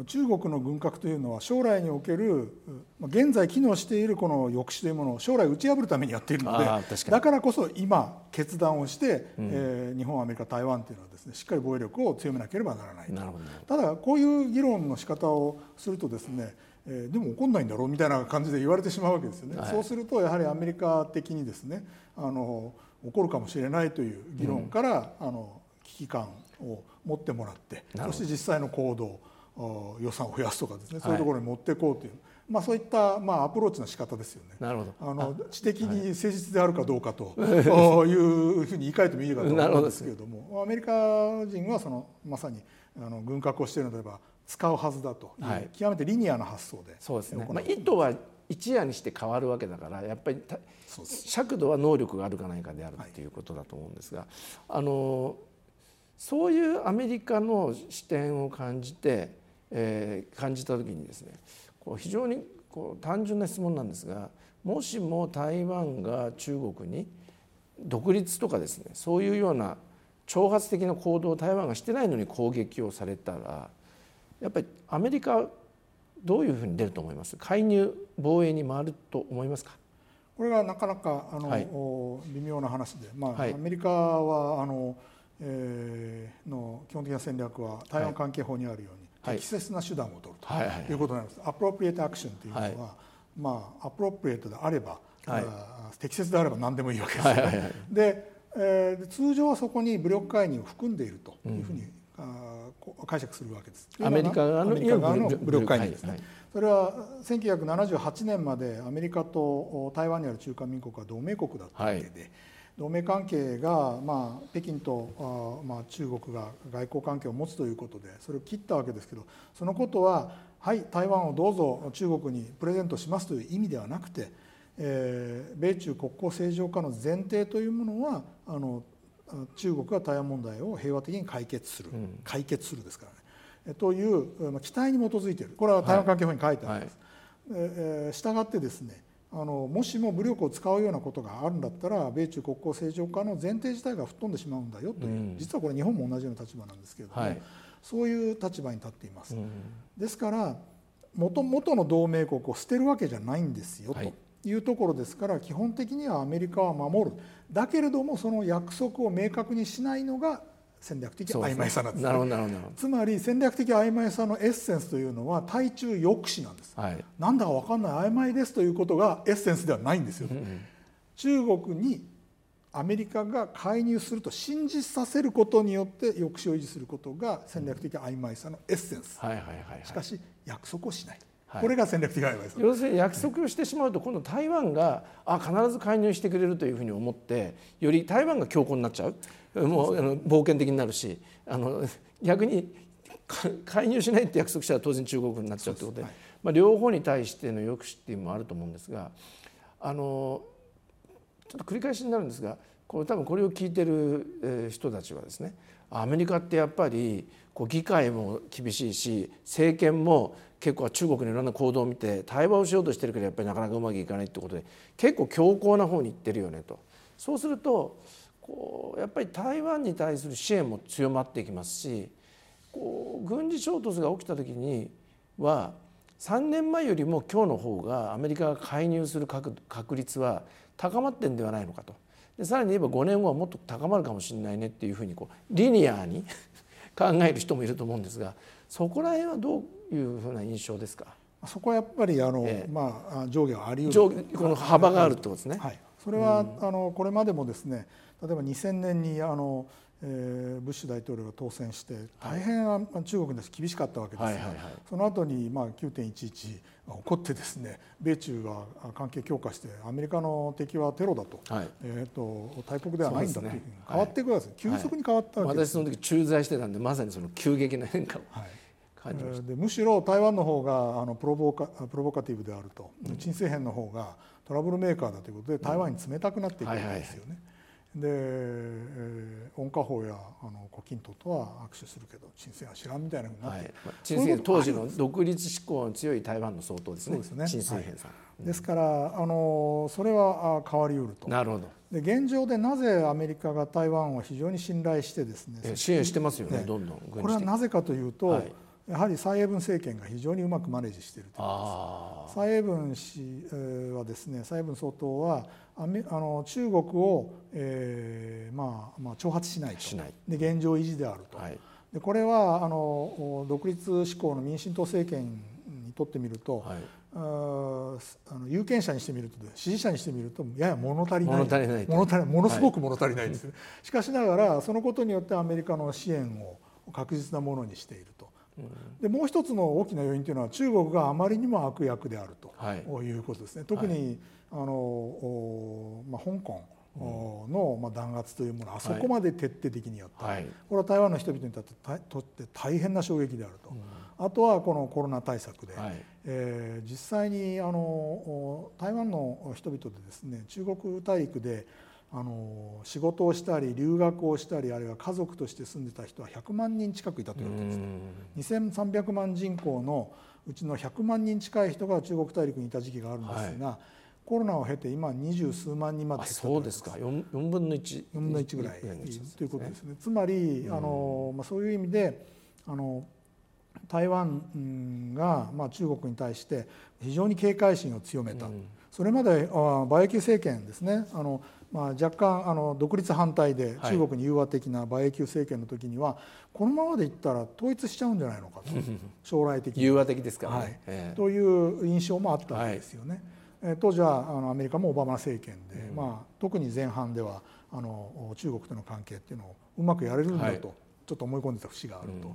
中国の軍拡というのは将来における現在機能しているこの抑止というものを将来打ち破るためにやっているのでだからこそ今決断をして、うん、えー、日本アメリカ台湾というのはですねしっかり防衛力を強めなければならないただこういう議論の仕方をするとですねえー、でも怒んないんだろうみたいな感じで言われてしまうわけですよね、はい、そうするとやはりアメリカ的にですねあの怒るかもしれないという議論から、うん、あの危機感を持ってもらってそして実際の行動予算を増やすとかですね。そういうところに持っていこうという、まあ、そういったまあアプローチの仕方ですよね。なるほど。あの知的に誠実であるかどうかと いうふうに言い換えてもいいかと思うんですけれども。アメリカ人はそのまさにあの軍拡をしているのであれば使うはずだとはい、極めてリニアな発想でそうですね、まあ、意図は一夜にして変わるわけだからやっぱり尺度は能力があるかないかであるっていうことだと思うんですが、はい、あのそういうアメリカの視点を感じてえー、感じた時にですねこう非常にこう単純な質問なんですがもしも台湾が中国に独立とかですねそういうような挑発的な行動を台湾がしてないのに攻撃をされたらやっぱりアメリカどういうふうに出ると思います？介入防衛に回ると思いますか？これがなかなかあの、はい、微妙な話で、まあ、はい、アメリカはあの、えー、の基本的な戦略は台湾関係法にあるように、適切な手段を取るということになります。アプロプリエイトアクションというのは、まあアプロプリエイトであれば、適切であれば何でもいいわけですよね。で、えー、通常はそこに武力介入を含んでいるというふうに、うん、解釈するわけです。アメリカ側の武力介入ですね。それは1978年までアメリカと台湾にある中華民国は同盟国だったわけで、同盟関係が、まあ、北京とあ、まあ、中国が外交関係を持つということでそれを切ったわけですけどそのことははい台湾をどうぞ中国にプレゼントしますという意味ではなくて、えー、米中国交正常化の前提というものはあの中国が台湾問題を平和的に解決する、うん、解決するですからね。という期待に基づいている。これは台湾関係法に書いてあります。はい。はい、えー、したがってですねあのもしも武力を使うようなことがあるんだったら米中国交正常化の前提自体が吹っ飛んでしまうんだよという、うん、実はこれ日本も同じような立場なんですけれども、はい、そういう立場に立っています。うん、ですから元々の同盟国を捨てるわけじゃないんですよ、というところですから基本的にはアメリカは守る。だけれどもその約束を明確にしないのが戦略的曖昧さなんです、ね、つまり戦略的曖昧さのエッセンスというのは対中抑止なんです、はい、なんだか分かんない曖昧ですということがエッセンスではないんですよ、うんうん、中国にアメリカが介入すると信じさせることによって抑止を維持することが戦略的曖昧さのエッセンス、しかし約束をしないこれが戦略的曖昧さ要するに約束をしてしまうと今度台湾があ必ず介入してくれるというふうに思ってより台湾が強硬になっちゃう。もうあの冒険的になるしあの逆に介入しないって約束したら当然中国になっちゃうということで、はい、まあ、両方に対しての抑止っていうのもあると思うんですがあのちょっと繰り返しになるんですがこれ多分これを聞いてる人たちはですねアメリカってやっぱりこう議会も厳しいし政権も結構中国のいろんな行動を見て対話をしようとしてるけどやっぱりなかなかうまくいかないってことで結構強硬な方に行ってるよねと。そうするとこうやっぱり台湾に対する支援も強まっていきますしこう軍事衝突が起きた時には3年前よりも今日の方がアメリカが介入する確率は高まってんではないのかとでさらに言えば5年後はもっと高まるかもしれないねっていうふうにこうリニアに 考える人もいると思うんですがそこら辺はどういうふうな印象ですか？そこはやっぱりあの、ええ、まあ、上下はあり得る。この幅があるってことですね。はい、それは、うん、あのこれまでもですね例えば2000年にあの、えー、ブッシュ大統領が当選して大変、はい、中国に対して厳しかったわけですが、はいはいはい、その後にまあ9.11が起こってですね米中が関係強化してアメリカの敵はテロだと,、はい。えーと、大国ではないんだというふうに変わっていくわけです、はい、急速に変わったわけです、私その時駐在してたんでまさにその急激な変化を。はいでむしろ台湾の方があのプロボカプロボカティブであると、うん、陳水扁の方がトラブルメーカーだということで台湾に冷たくなっていくわけですよね。で、えー、温家宝やあの胡錦涛とは握手するけど陳水は知らんみたいなふうになって、はい。まあ、陳水当時の独立志向の強い台湾の総統ですね。ですね。陳水扁さん、はい、ですからあのそれは変わりうると。なるほど。で現状でなぜアメリカが台湾を非常に信頼してですね支援してますよね、ね、どんどんこれはなぜかというと、はいやはり蔡英文政権が非常にうまくマネージしているという。蔡英文氏はですね蔡英文総統はあの中国を、えーまあまあ、挑発しないと。で現状維持であると、はい、でこれはあの独立志向の民進党政権にとってみると、はい、あの有権者にしてみると支持者にしてみるとやや物足りない。物足りない物足りものすごく物足りないです、はい、しかしながらそのことによってアメリカの支援を確実なものにしていると。でもう一つの大きな要因というのは中国があまりにも悪役であるとい。うことですね。特に、あのまあ、香港の、まあ、弾圧というものあそこまで徹底的にやった、はい、これは台湾の人々にとってとって大変な衝撃であると、うん、あとはこのコロナ対策で、はい、えー、実際にあの台湾の人々でですね中国大陸であの仕事をしたり留学をしたりあるいは家族として住んでた人は100万人近くいたということですね。2300万人口のうちの100万人近い人が中国大陸にいた時期があるんですが、はい、コロナを経て今二十数万人まで減ったそうですか。4, 4分の1 4分の1ぐらいということですねつまりあの、まあ、そういう意味であの台湾が、まあ、中国に対して非常に警戒心を強めた、うん、それまで馬英九政権ですね。あのまあ、若干あの独立反対で中国に融和的な馬英九政権の時には、このままでいったら統一しちゃうんじゃないのかと将来的に。融和的ですからね、はい。えー、という印象もあったわけですよね。はい、当時はあのアメリカもオバマ政権で、うん、まあ、特に前半ではあの中国との関係っていうのをうまくやれるんだと、はい、ちょっと思い込んでた節があると。うん、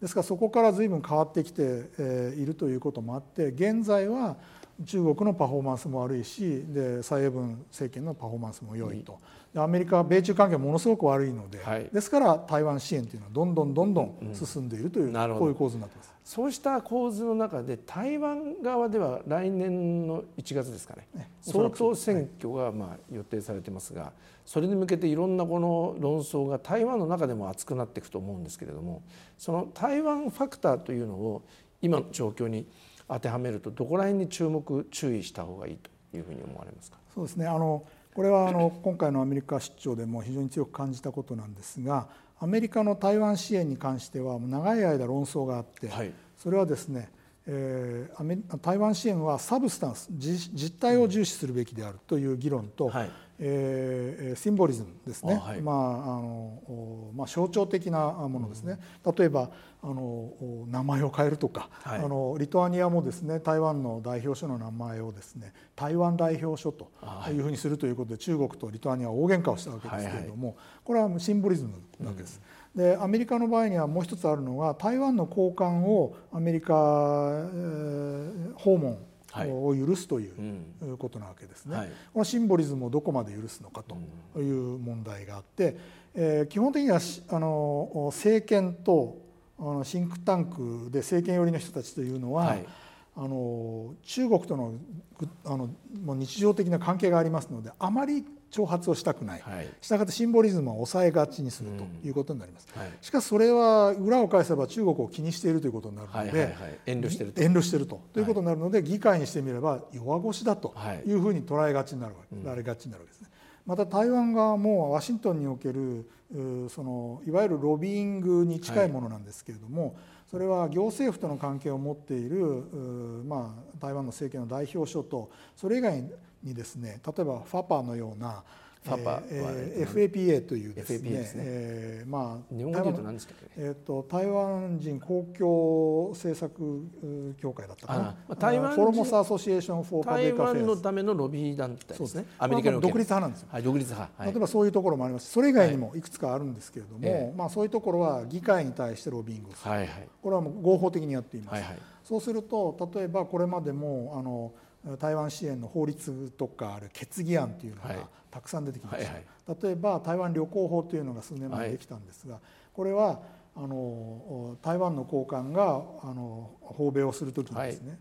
ですからそこから随分変わってきて、えー、いるということもあって現在は中国のパフォーマンスも悪いしで蔡英文政権のパフォーマンスも良いと、でアメリカは米中関係ものすごく悪いので、はい。ですから台湾支援というのはどんどんどんどん進んでいるという、なるほど。こういう構図になってます。そうした構図の中で台湾側では来年の1月ですかね。ね。総統選挙がまあ予定されてますがそれに向けていろんなこの論争が台湾の中でも熱くなっていくと思うんですけれどもその台湾ファクターというのを今の状況に当てはめるとどこら辺に注目注意した方がいいというふうに思われますか？そうですね。あのこれはあの 今回のアメリカ出張でも非常に強く感じたことなんですがアメリカの台湾支援に関しては長い間論争があって、はい。それはですね、えー台湾支援はサブスタンス実実態を重視するべきであるという議論と、はいえーシンボリズムですね、あはい。まああのおまあ、象徴的なものですね、例えばあのお名前を変えるとか、はい。あのリトアニアもですね台湾の代表書の名前をですね台湾代表書とい。いうふうにするということで中国とリトアニアは大喧嘩をしたわけですけれども、これはシンボリズムなわけです。でアメリカの場合にはもう一つあるのが台湾の高官をアメリカ、えー訪問はいを許すといううん。ことなわけですね。はい。このシンボリズムをどこまで許すのかという問題があって、えー基本的にはしあの政権とあのシンクタンクで政権寄りの人たちというのは、はいあの中国とのぐあのもう日常的な関係がありますのであまり挑発をしたくない、はい。したがってシンボリズムは抑えがちにするということになります。はい。しかしそれは裏を返せば中国を気にしているということになるので、はいはいはい。遠慮してると。遠慮していると。ということになるので、議会にしてみれば弱腰だとはい。いうふうに捉えがちになるわけ、られがちになるわけですね。また台湾側もワシントンにおけるうそのいわゆるロビーングに近いものなんですけれども、それは行政府との関係を持っているまあ、台湾の政権の代表処とそれ以外にですね例えばファパのようなファパえーえー FAPA というですね。ですね。えーまあ日本語で言うと何ですかねえー、と台湾人公共政策う協会だったかな、あまあ台湾人 Formosan Association for Public Affairs湾のためのロビー団体ですねアメリカにおける独立派なんですよ、はい独立派。はい。例えばそういうところもあります。しそれ以外にもい。くつかあるんですけれども、えまあ、そういうところは議会に対してロビングをする、はいはい。これはもう合法的にやっています、はいはい。そうすると例えばこれまでもあの台湾支援の法律とかある決議案というのがはいたくさん出てきました、はい例えば台湾旅行法というのが数年前にできたんですが、これはあの台湾の高官があの訪米をするときにですね、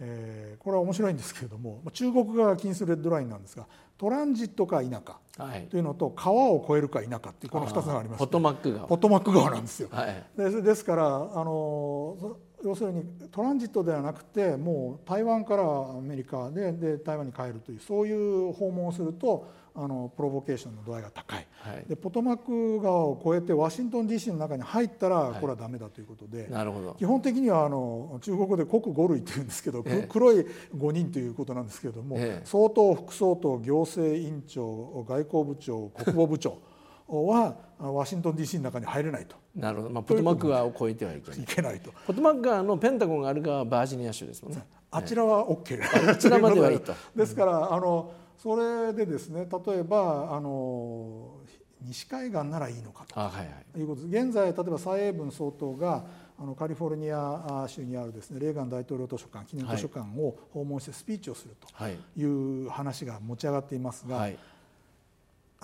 えーこれは面白いんですけれどもまあ中国側が気にするレッドラインなんですがトランジットか否かはい。というのと川を越えるか否かっていうこの2つがありましてポトマック川。ポトマック川なんですよ。はい。でですからあのそ要するにトランジットではなくてもう台湾からアメリカでで台湾に帰るというそういう訪問をするとあのプロボケーションの度合いが高い。はい。でポトマック川を越えてワシントン DC の中に入ったらい。これはダメだということで、なるほど。基本的にはあの中国語で国五類っていうんですけど、くええ。黒い5人ということなんですけれども、ええ。総統副総統行政院長外交部長国防部長はあワシントン DC の中に入れないと。なるほど。まあポトマック川を越えてはいけない。いけないと。ポトマック川のペンタゴンがある側はバージニア州ですもんね。あちらは OK あちらまではいいと。ですからあのそれでですね例えばあの西海岸ならいいのかとあはいはい。いうことです。現在例えば蔡英文総統があのカリフォルニア州にあるですねレーガン大統領図書館記念図書館を訪問してスピーチをするはい。という話が持ち上がっていますが、はい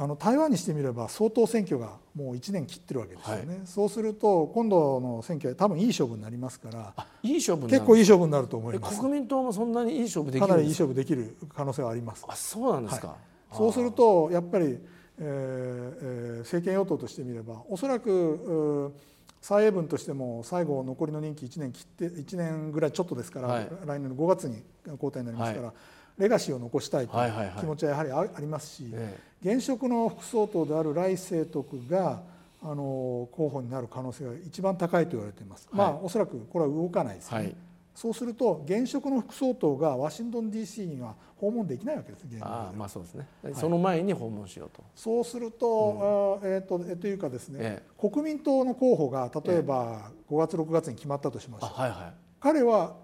あの台湾にしてみれば総統選挙がもう1年切ってるわけですよね、そうすると今度の選挙は多分いい勝負になりますからあいい勝負結構いい勝負になると思いえます。国民党もそんなにいい勝負できか？なりいい勝負できる可能性はあります。あそうなんですか、そうするとやっぱり、えーえー政権与党としてみればおそらく蔡英文としても最後残りの任期1年切って1年ぐらいちょっとですから、はい。来年の5月に交代になりますから、レガシーを残したいといはいはいはい。う気持ちはやはりあありますし、え現職の副総統である来清徳があの候補になる可能性が一番高いと言われています、まあおそらくこれは動かないですよね、はい。そうすると現職の副総統がワシントン DC には訪問できないわけです現ああまあそうですね、その前に訪問しようと。そうすると、あーえーとえというかですね、え国民党の候補が例えば5月6月に決まったとしましょう、あはいはい。彼は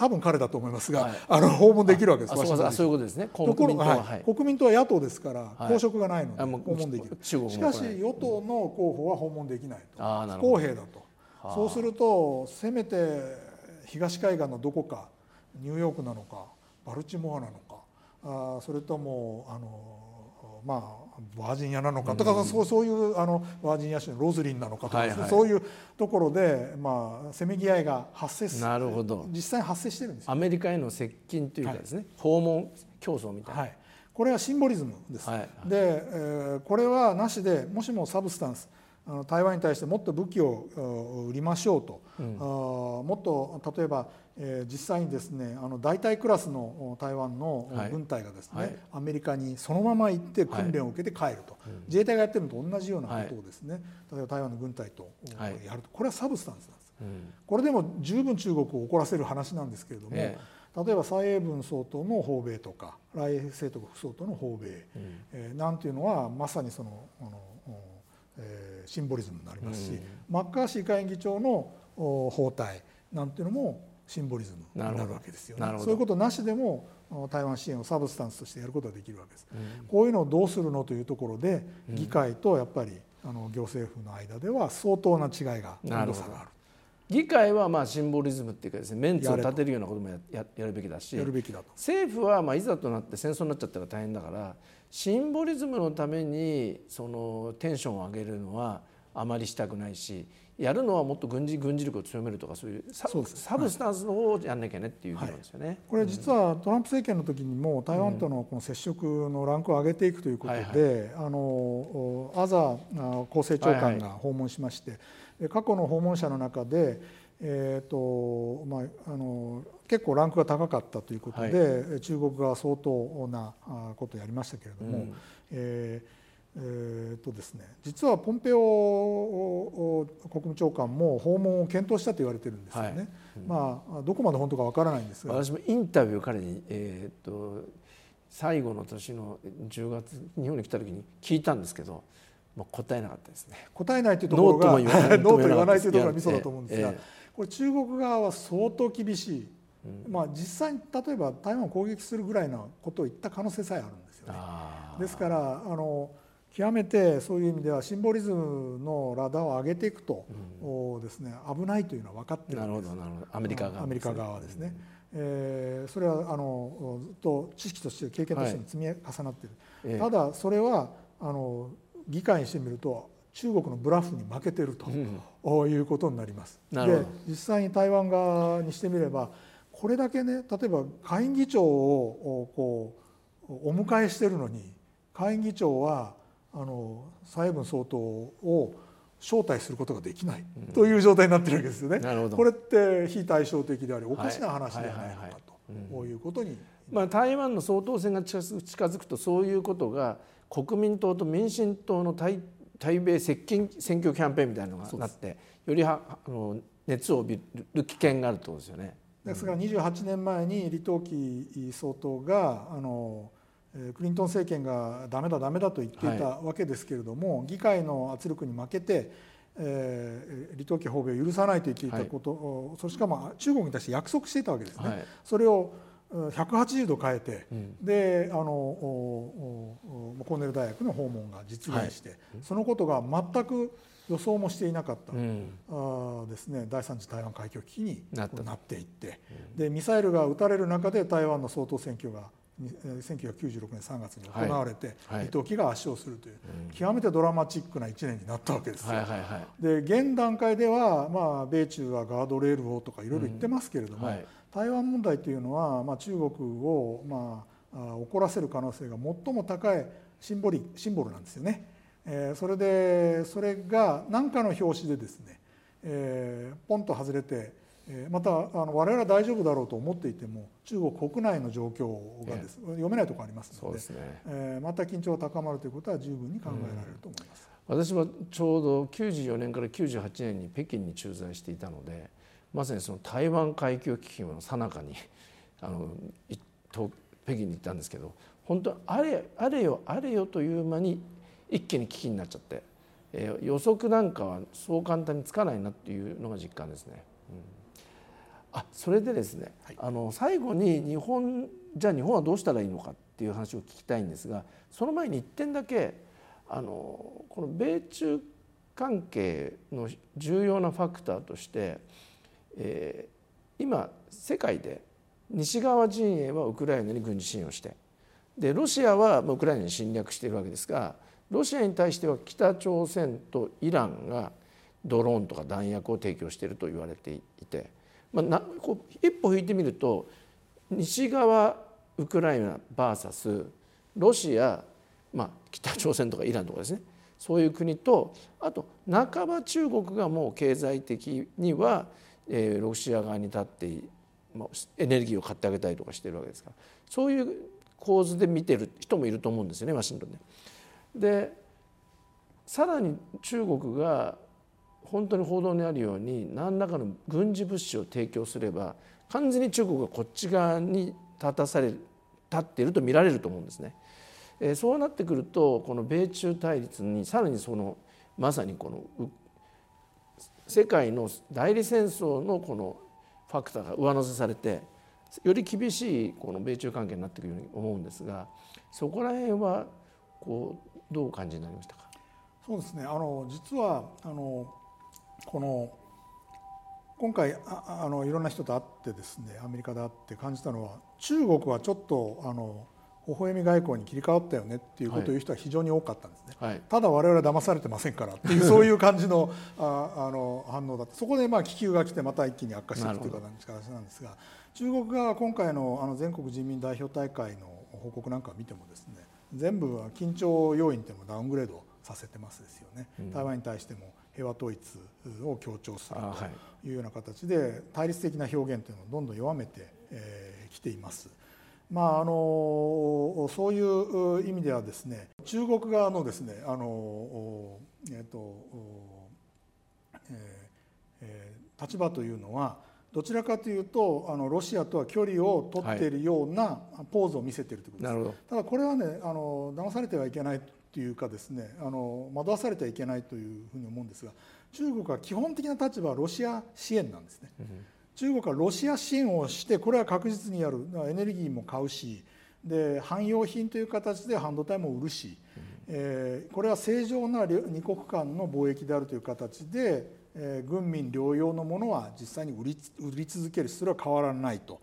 多分彼だと思いますが、はい。あの訪問できるわけですあそういうことですね。ところが、国民党ははい。はい。国民党は野党ですから、い。公職がないので訪問できる。しかし与党の候補は訪問できないと。不公平だと。はあ。そうするとせめて東海岸のどこかニューヨークなのかバルチモアなのかあそれともあのまあ、バージニアなのか。とか、うん、そうそういうあのバージニア州のロズリンなのかとか、はいはい、そういうところで、まあ、せめぎ合いが発生する。なるほど。実際発生してるんですアメリカへの接近というかですね、はい、訪問競争みたいな、はい、これはシンボリズムです、はい、で、えー、これはなしでもしもサブスタンスあの台湾に対してもっと武器を売りましょうと、うん、あもっと例えば、えー、実際にですねあの大隊クラスの台湾の軍隊がですね、はい、アメリカにそのまま行って訓練を受けて帰ると、はい、自衛隊がやってるのと同じようなことをですね、はい、例えば台湾の軍隊とやるとこれはサブスタンスなんです、うん、これでも十分中国を怒らせる話なんですけれども、えー、例えば蔡英文総統の訪米とか来清徳副総統の訪米、うん、えー、なんていうのはまさにそのあのえー、シンボリズムになりますし、うん、マッカーシー下院議長の包帯なんていうのもシンボリズムになるわけですよね。そういうことなしでも台湾支援をサブスタンスとしてやることができるわけです。うん、こういうのをどうするのというところで議会とやっぱりあの行政府の間では相当な違いが温度差がある。議会はまあシンボリズムっていうかですねメンツを立てるようなこともやややるべきだしやるべきだと政府はまあいざとなって戦争になっちゃったら大変だからシンボリズムのためにそのテンションを上げるのはあまりしたくないしやるのはもっと軍事軍事力を強めるとかそういう sub substance の方をやんなきゃねっていう議論ですよね、はい、これ実はトランプ政権の時にも台湾とのこの接触のランクを上げていくということで、はいはい、あのアザー厚生長官が訪問しまして、はいはい、過去の訪問者の中でえーとまあ、あの結構ランクが高かったということで、はい、中国側相当なことをやりましたけれども、うん、えーえーとですね、実はポンペオ国務長官も訪問を検討したと言われてるんですよね、はい。うん、まあ、どこまで本当かわからないんですが。私もインタビュー彼に、えーと、最後の年の10月日本に来た時に聞いたんですけど、まあ、答えなかったですね。答えないというところがノーと 言わないというところがミソだと思うんですが、えーえーこれ中国側は相当厳しい、うん、まあ、実際に例えば台湾を攻撃するぐらいのことを言った可能性さえあるんですよね。ですからあの極めてそういう意味ではシンボリズムのラダーを上げていくと、うん、ですね。危ないというのは分かってるんです。なるほどなるほど。アメリカ側、アメリカ側ですね。えー、それはあのずっと知識として経験として積み重なっている、はい、ただそれはあの議会にしてみると中国のブラフに負けてると、うん、いうことになります。で実際に台湾側にしてみればこれだけね例えば下院議長をこうお迎えしてるのに下院議長はあの蔡英文総統を招待することができないという状態になってるわけですよね。うん、これって非対照的でありおかしな話ではないのかということに。まあ、台湾の総統選が近づくとそういうことが国民党と民進党の対対米接近選挙キャンペーンみたいなのがなってよりはあの熱を帯びる危険があるということですよね。ですが28年前に李登輝総統があのクリントン政権がダメだダメだと言っていたわけですけれども、はい、議会の圧力に負けて、えー、李登輝訪米を許さないと言っていたこと、はい、それしかも中国に対して約束していたわけですね。はい、それを180度変えて、うん、であのコーネル大学の訪問が実現して、はい、そのことが全く予想もしていなかった、うん、あですね、第三次台湾海峡危機になっていって、うん、でミサイルが撃たれる中で台湾の総統選挙が1996年3月に行われて、はい、伊藤木が圧勝するという、極めてドラマチックな1年になったわけですよ。はいはいはい、で現段階では、まあ、米中はガードレールをとかいろいろ言ってますけれども、はい。台湾問題というのは、まあ、中国を、まあ、怒らせる可能性が最も高いシンボリシンボルなんですよね。えー、それでそれが何かの表紙でですね、えー、ポンと外れてまたあの我々は大丈夫だろうと思っていても中国国内の状況がです、え読めないところありますのでで、ね。えー、また緊張が高まるということは十分に考えられると思います、うん、私はちょうど94年から98年に北京に駐在していたのでまさにその台湾海峡危機の最中に あの北京に行ったんですけど本当あれあれよあれよという間に一気に危機になっちゃって、えー、予測なんかはそう簡単につかないなっていうのが実感ですね。うん、あそれでですね、はい、あの最後に日本じゃあ日本はどうしたらいいのかっていう話を聞きたいんですがその前に一点だけあのこの米中関係の重要なファクターとしてえー、今世界で西側陣営はウクライナに軍事支援をしてでロシアはウクライナに侵略しているわけですがロシアに対しては北朝鮮とイランがドローンとか弾薬を提供していると言われていて、まあ、なこう一歩引いてみると西側ウクライナ VS ロシア、まあ、北朝鮮とかイランとかですねそういう国とあと半ば中国がもう経済的には、えー、ロシア側に立ってまあ、エネルギーを買ってあげたりとかしてるわけですからそういう構図で見てる人もいると思うんですよねワシントンで。でさらに中国が本当に報道にあるように何らかの軍事物資を提供すれば完全に中国がこっち側に立たされ立っていると見られると思うんですね。えそうなってくるとこの米中対立にさらにそのまさにこの世界の代理戦争のこのファクターが上乗せされてより厳しいこの米中関係になっていくように思うんですがそこら辺はこうどうお感じになりましたか？そうですねあの実はあのこの今回ああのいろんな人と会ってですねアメリカで会って感じたのは中国はちょっとあの微笑み外交に切り替わったよねっていうことを言う人は非常に多かったんですね、はい、ただ我々は騙されてませんからっていうそういう感じのああの反応だった。そこでまあ気球が来てまた一気に悪化していくという形なんですが中国が今回のあの全国人民代表大会の報告なんかを見てもですね全部は緊張要因というのをダウングレードさせてますですよね、うん、台湾に対しても平和統一を強調するというような形で対立的な表現というのをどんどん弱めてき、えー、ています。まあ、あのそういう意味ではですね中国側のですねあの、えーとえー、立場というのはどちらかというとあのロシアとは距離を取っているようなポーズを見せているということです、はい、ただこれはねあの騙されてはいけないというかですねあの惑わされてはいけないというふうに思うんですが中国は基本的な立場はロシア支援なんですね。うん中国はロシア支援をしてこれは確実にやるエネルギーも買うしで汎用品という形で半導体も売るし、えー、これは正常な二国間の貿易であるという形で、えー、軍民両用のものは実際に売り売り続けるそれは変わらないと。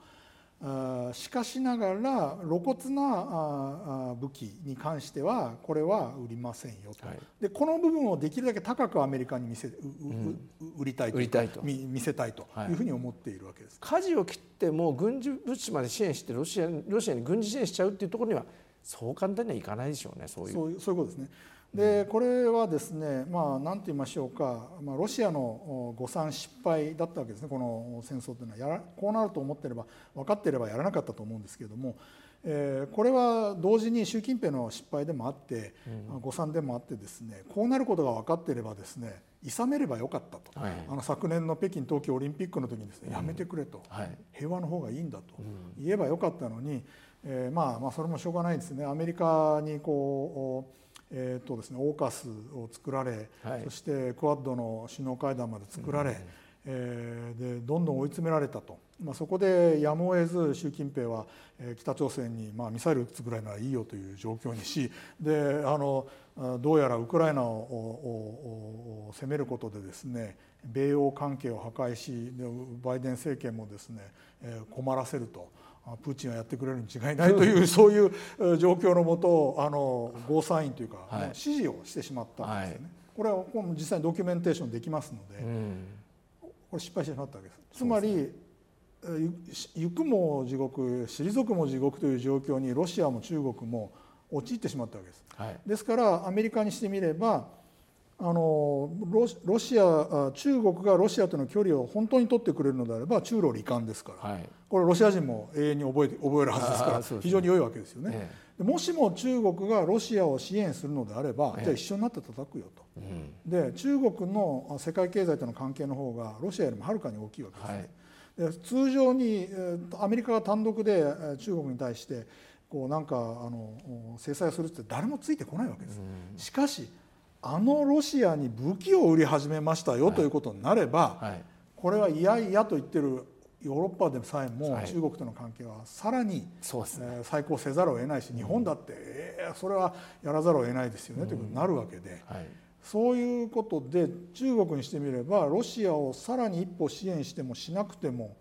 しかしながら露骨な武器に関してはこれは売りませんよと、はい、でこの部分をできるだけ高くアメリカに見せ、うん、売りたいと。いと。見せたいとい。うふうに思っているわけです、はい、舵を切っても軍事物資まで支援してロシアロシアに軍事支援しちゃうっていうところにはそう簡単にはいかないでしょうねそういうそういうことですね。でこれはですねまあ何て言いましょうか、まあ、ロシアの誤算失敗だったわけですねこの戦争というのは。やらこうなると思ってれば分かっていればやらなかったと思うんですけれども、えー、これは同時に習近平の失敗でもあって、うん、誤算でもあってですねこうなることが分かっていればですね諌めればよかったと、はい、あの昨年の北京冬季オリンピックの時にですね、うん、やめてくれと、はい、平和の方がいいんだと言えばよかったのに、えー、まあまあそれもしょうがないですね。アメリカにこうえーとですね、オーカスを作られ、はい、そしてクアッドの首脳会談まで作られ、うん、えー、でどんどん追い詰められたと、まあ、そこでやむを得ず習近平は、えー、北朝鮮に、まあ、ミサイル撃つぐらいならいいよという状況にしであのどうやらウクライナを攻めることでですね米欧関係を破壊しバイデン政権もですね困らせると。プーチンはやってくれるに違いないというそういう状況のもとあのゴーサインというか、はい、指示をしてしまったんですよね。はい、これは実際にドキュメンテーションできますので、うん、これ失敗してしまったわけです。つまり行くも地獄退くも地獄という状況にロシアも中国も陥ってしまったわけです。はい、ですからアメリカにしてみればあのロシア中国がロシアとの距離を本当に取ってくれるのであれば中ロ離間ですから、はい、これロシア人も永遠に覚えて覚えるはずですから非常に良いわけですよね。ええ、もしも中国がロシアを支援するのであれば、え、じゃあ一緒になって叩くよと、うん、で中国の世界経済との関係の方がロシアよりもはるかに大きいわけです、ね、はい、通常にアメリカが単独で中国に対してこうなんかあの制裁をするって誰もついてこないわけです。うん、しかしあのロシアに武器を売り始めましたよということになれば、はい、これはいやいやと言ってるヨーロッパでさえも中国との関係はさらに、そうですね、再考せざるを得ないし日本だって、えー、それはやらざるを得ないですよねということになるわけで、はい、そういうことで中国にしてみればロシアをさらに一歩支援してもしなくても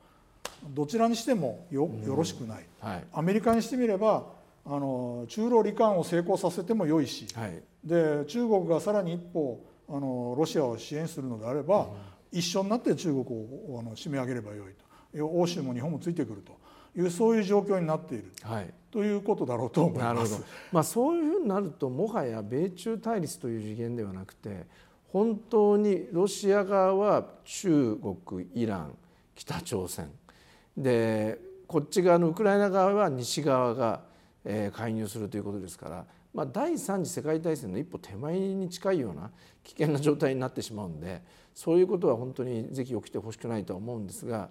どちらにしてもよよろしくない、はい。アメリカにしてみればあの中ロ離間を成功させても良いし、はいで中国がさらに一歩あのロシアを支援するのであれば、一緒になって中国をあの締め上げればよいと。欧州も日本もついてくると。いうそういう状況になっている。はい。ということだろうと思います。なるほど。、まあ、そういうふうになるともはや米中対立という次元ではなくて本当にロシア側は中国イラン北朝鮮。でこっち側のウクライナ側は西側がえー介入するということですから、まあ、第三次世界大戦の一歩手前に近いような危険な状態になってしまうんでそういうことは本当にぜひ起きてほしくないとは思うんですが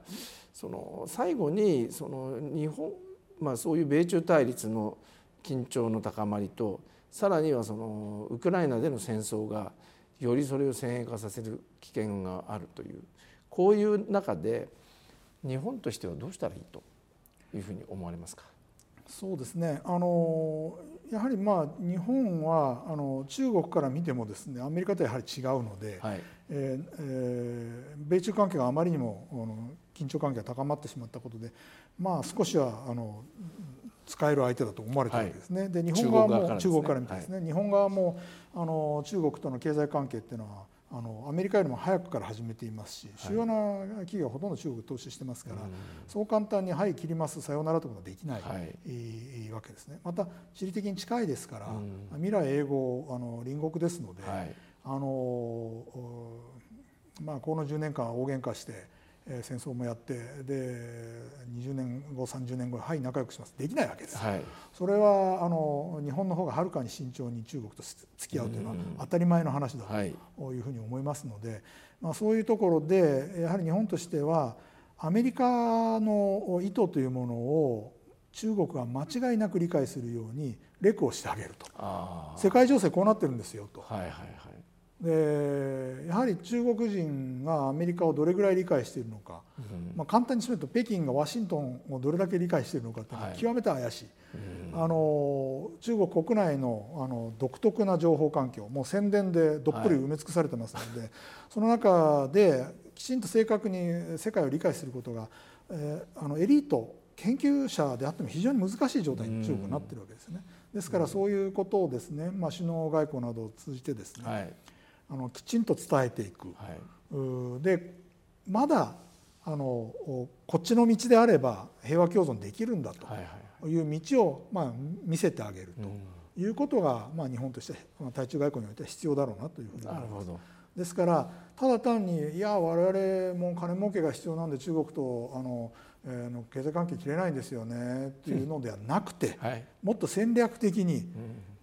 その最後にその日本まあ、そういう米中対立の緊張の高まりとさらにはそのウクライナでの戦争がよりそれを先鋭化させる危険があるというこういう中で日本としてはどうしたらいいというふうに思われますか？そうですねあのやはりまあ日本はあの中国から見てもですねアメリカとやはり違うので、はい。えーえー米中関係があまりにもあの緊張関係が高まってしまったことで、まあ、少しはあの使える相手だと思われてるわけですね。で日本側も中中国から見てですね、日本側もあの中国との経済関係っていうのはあのアメリカよりも早くから始めていますし主要な企業はほとんど中国投資してますから、そう簡単に「はい切りますさようなら」ということはできない、はい。いいわけですね。また地理的に近いですから、うん。未来英語あの隣国ですので、はいあのおまあ、この10年間大喧嘩して、えー戦争もやってで20年後30年後はい仲良くします。できないわけです、はい。それはあの日本の方がはるかに慎重に中国と付き合うというのは当たり前の話だはい。というふうに思いますので、まあ、そういうところでやはり日本としてはアメリカの意図というものを中国が間違いなく理解するようにレクをしてあげると。あ世界情勢こうなってるんですよと。あはいはいはいでやはり中国人がアメリカをどれぐらい理解しているのか、まあ、簡単に締めると北京がワシントンをどれだけ理解しているのかっていうのははい。極めて怪しい、あの中国国内のあの独特な情報環境。もう宣伝でどっぷり埋め尽くされてますので、その中できちんと正確に世界を理解することが、えーあのエリート研究者であっても非常に難しい状態に中国はなってるわけですね。ですからそういうことをですね、まあ、首脳外交などを通じてですね、はいあのきちんと伝えていく、はい。でまだあのおこっちの道であれば平和共存できるんだとはいう道を、まあ、見せてあげるということが、まあ、日本としてまあ対中外交においては必要だろうなというふうに思います。なるほど。ですからただ単にいや我々も金儲けが必要なんで中国とあの、えーの経済関係切れないんですよねっていうのではなくてはい。もっと戦略的に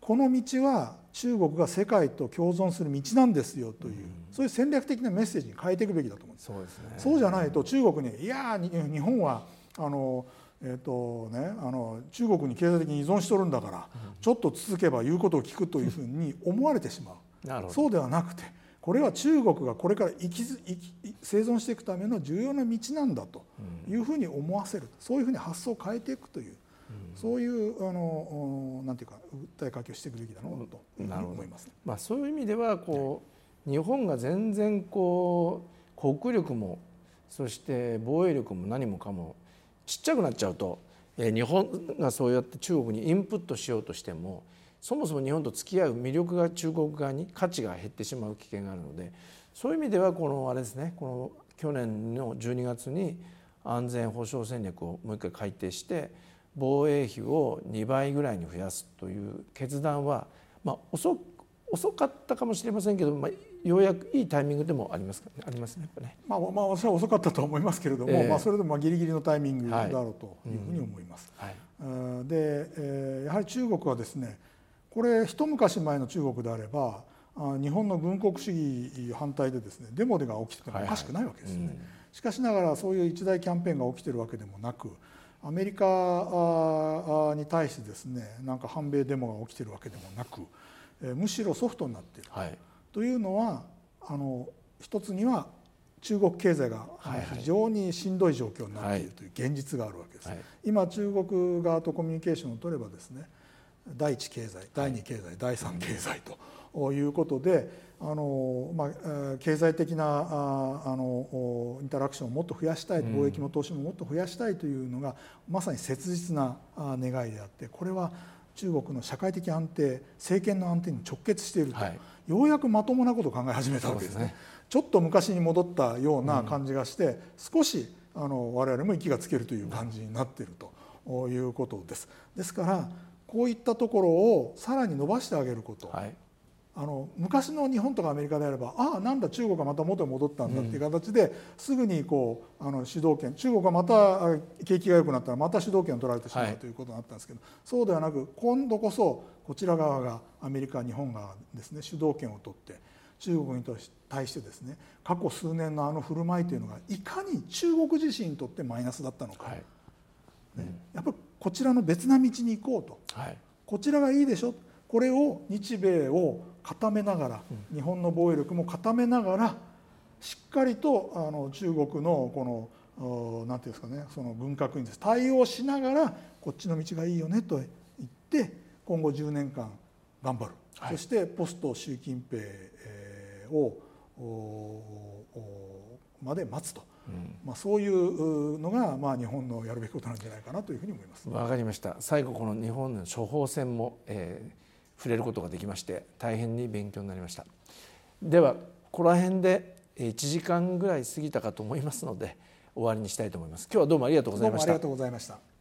この道は中国が世界と共存する道なんですよという、そういう戦略的なメッセージに変えていくべきだと思うんです。そうですね。そうじゃないと中国にいやに日本はあの、えーとね、あの中国に経済的に依存しとるんだから、ちょっと続けば言うことを聞くというふうに思われてしまう。そうではなくてこれは中国がこれから生きず生き生存していくための重要な道なんだというふうに思わせる。そういうふうに発想を変えていくという、そういうあのおなんていうか訴えかけをしていくべきだろうと思います。まあ、そういう意味ではこう日本が全然こう国力もそして防衛力も何もかもちっちゃくなっちゃうとえー日本がそうやって中国にインプットしようとしてもそもそも日本と付き合う魅力が中国側に価値が減ってしまう危険があるのでそういう意味ではこのあれですねこの去年の12月に安全保障戦略をもう一回改定して防衛費を2倍ぐらいに増やすという決断は、まあ、遅遅かったかもしれませんけど、まあ、ようやくいいタイミングでもありますかありますねやっぱね。まあ、まあ、私は遅かったと思いますけれども、ええまあ、それでもまあギリギリのタイミングだろうというふうに思います。はいえーで、えーやはり中国はですねこれ一昔前の中国であればあ日本の軍国主義反対でですねデモが起きててもおかしくないわけですよね。はいはいしかしながらそういう一大キャンペーンが起きてるわけでもなくアメリカああに対してですねなんか反米デモが起きてるわけでもなく、えーむしろソフトになっている。はいというのはあの一つには中国経済がはいはい非常にしんどい状況になっているという現実があるわけです。はい今中国側とコミュニケーションを取ればですね第一経済第二経済第三経済ということであの、まあ、経済的なああのインタラクションをもっと増やしたい貿易も投資ももっと増やしたいというのがまさに切実な願いであってこれは中国の社会的安定政権の安定に直結していると、はい、ようやくまともなことを考え始めたわけですね。すねちょっと昔に戻ったような感じがして、うん、少しあの我々も息がつけるという感じになっているということです。ですからこういったところをさらに伸ばしてあげること、はい、あの昔の日本とかアメリカであればああなんだ中国がまた元に戻ったんだっていう形で、すぐにこうあの主導権中国がまた景気が良くなったらまた主導権を取られてしまうということになったんですけど、そうではなく今度こそこちら側がアメリカ日本がですね主導権を取って中国に対してですね過去数年のあの振る舞いというのがいかに中国自身にとってマイナスだったのか、はい。ね、やっぱりこちらの別な道に行こうと、はい、こちらがいいでしょ？これを日米を固めながら、日本の防衛力も固めながらしっかりとあの中国のこの何ていうんですかねその軍拡に対応しながらこっちの道がいいよねと言って今後10年間頑張る、はい、そしてポスト習近平をまで待つと。うん、まあ、そういうのが、まあ、日本のやるべきことなんじゃないかなというふうに思います。わかりました。最後この日本の処方箋も、えー、触れることができまして大変に勉強になりました。ではここら辺で1時間ぐらい過ぎたかと思いますので終わりにしたいと思います。今日はどうもありがとうございました。ありがとうございました。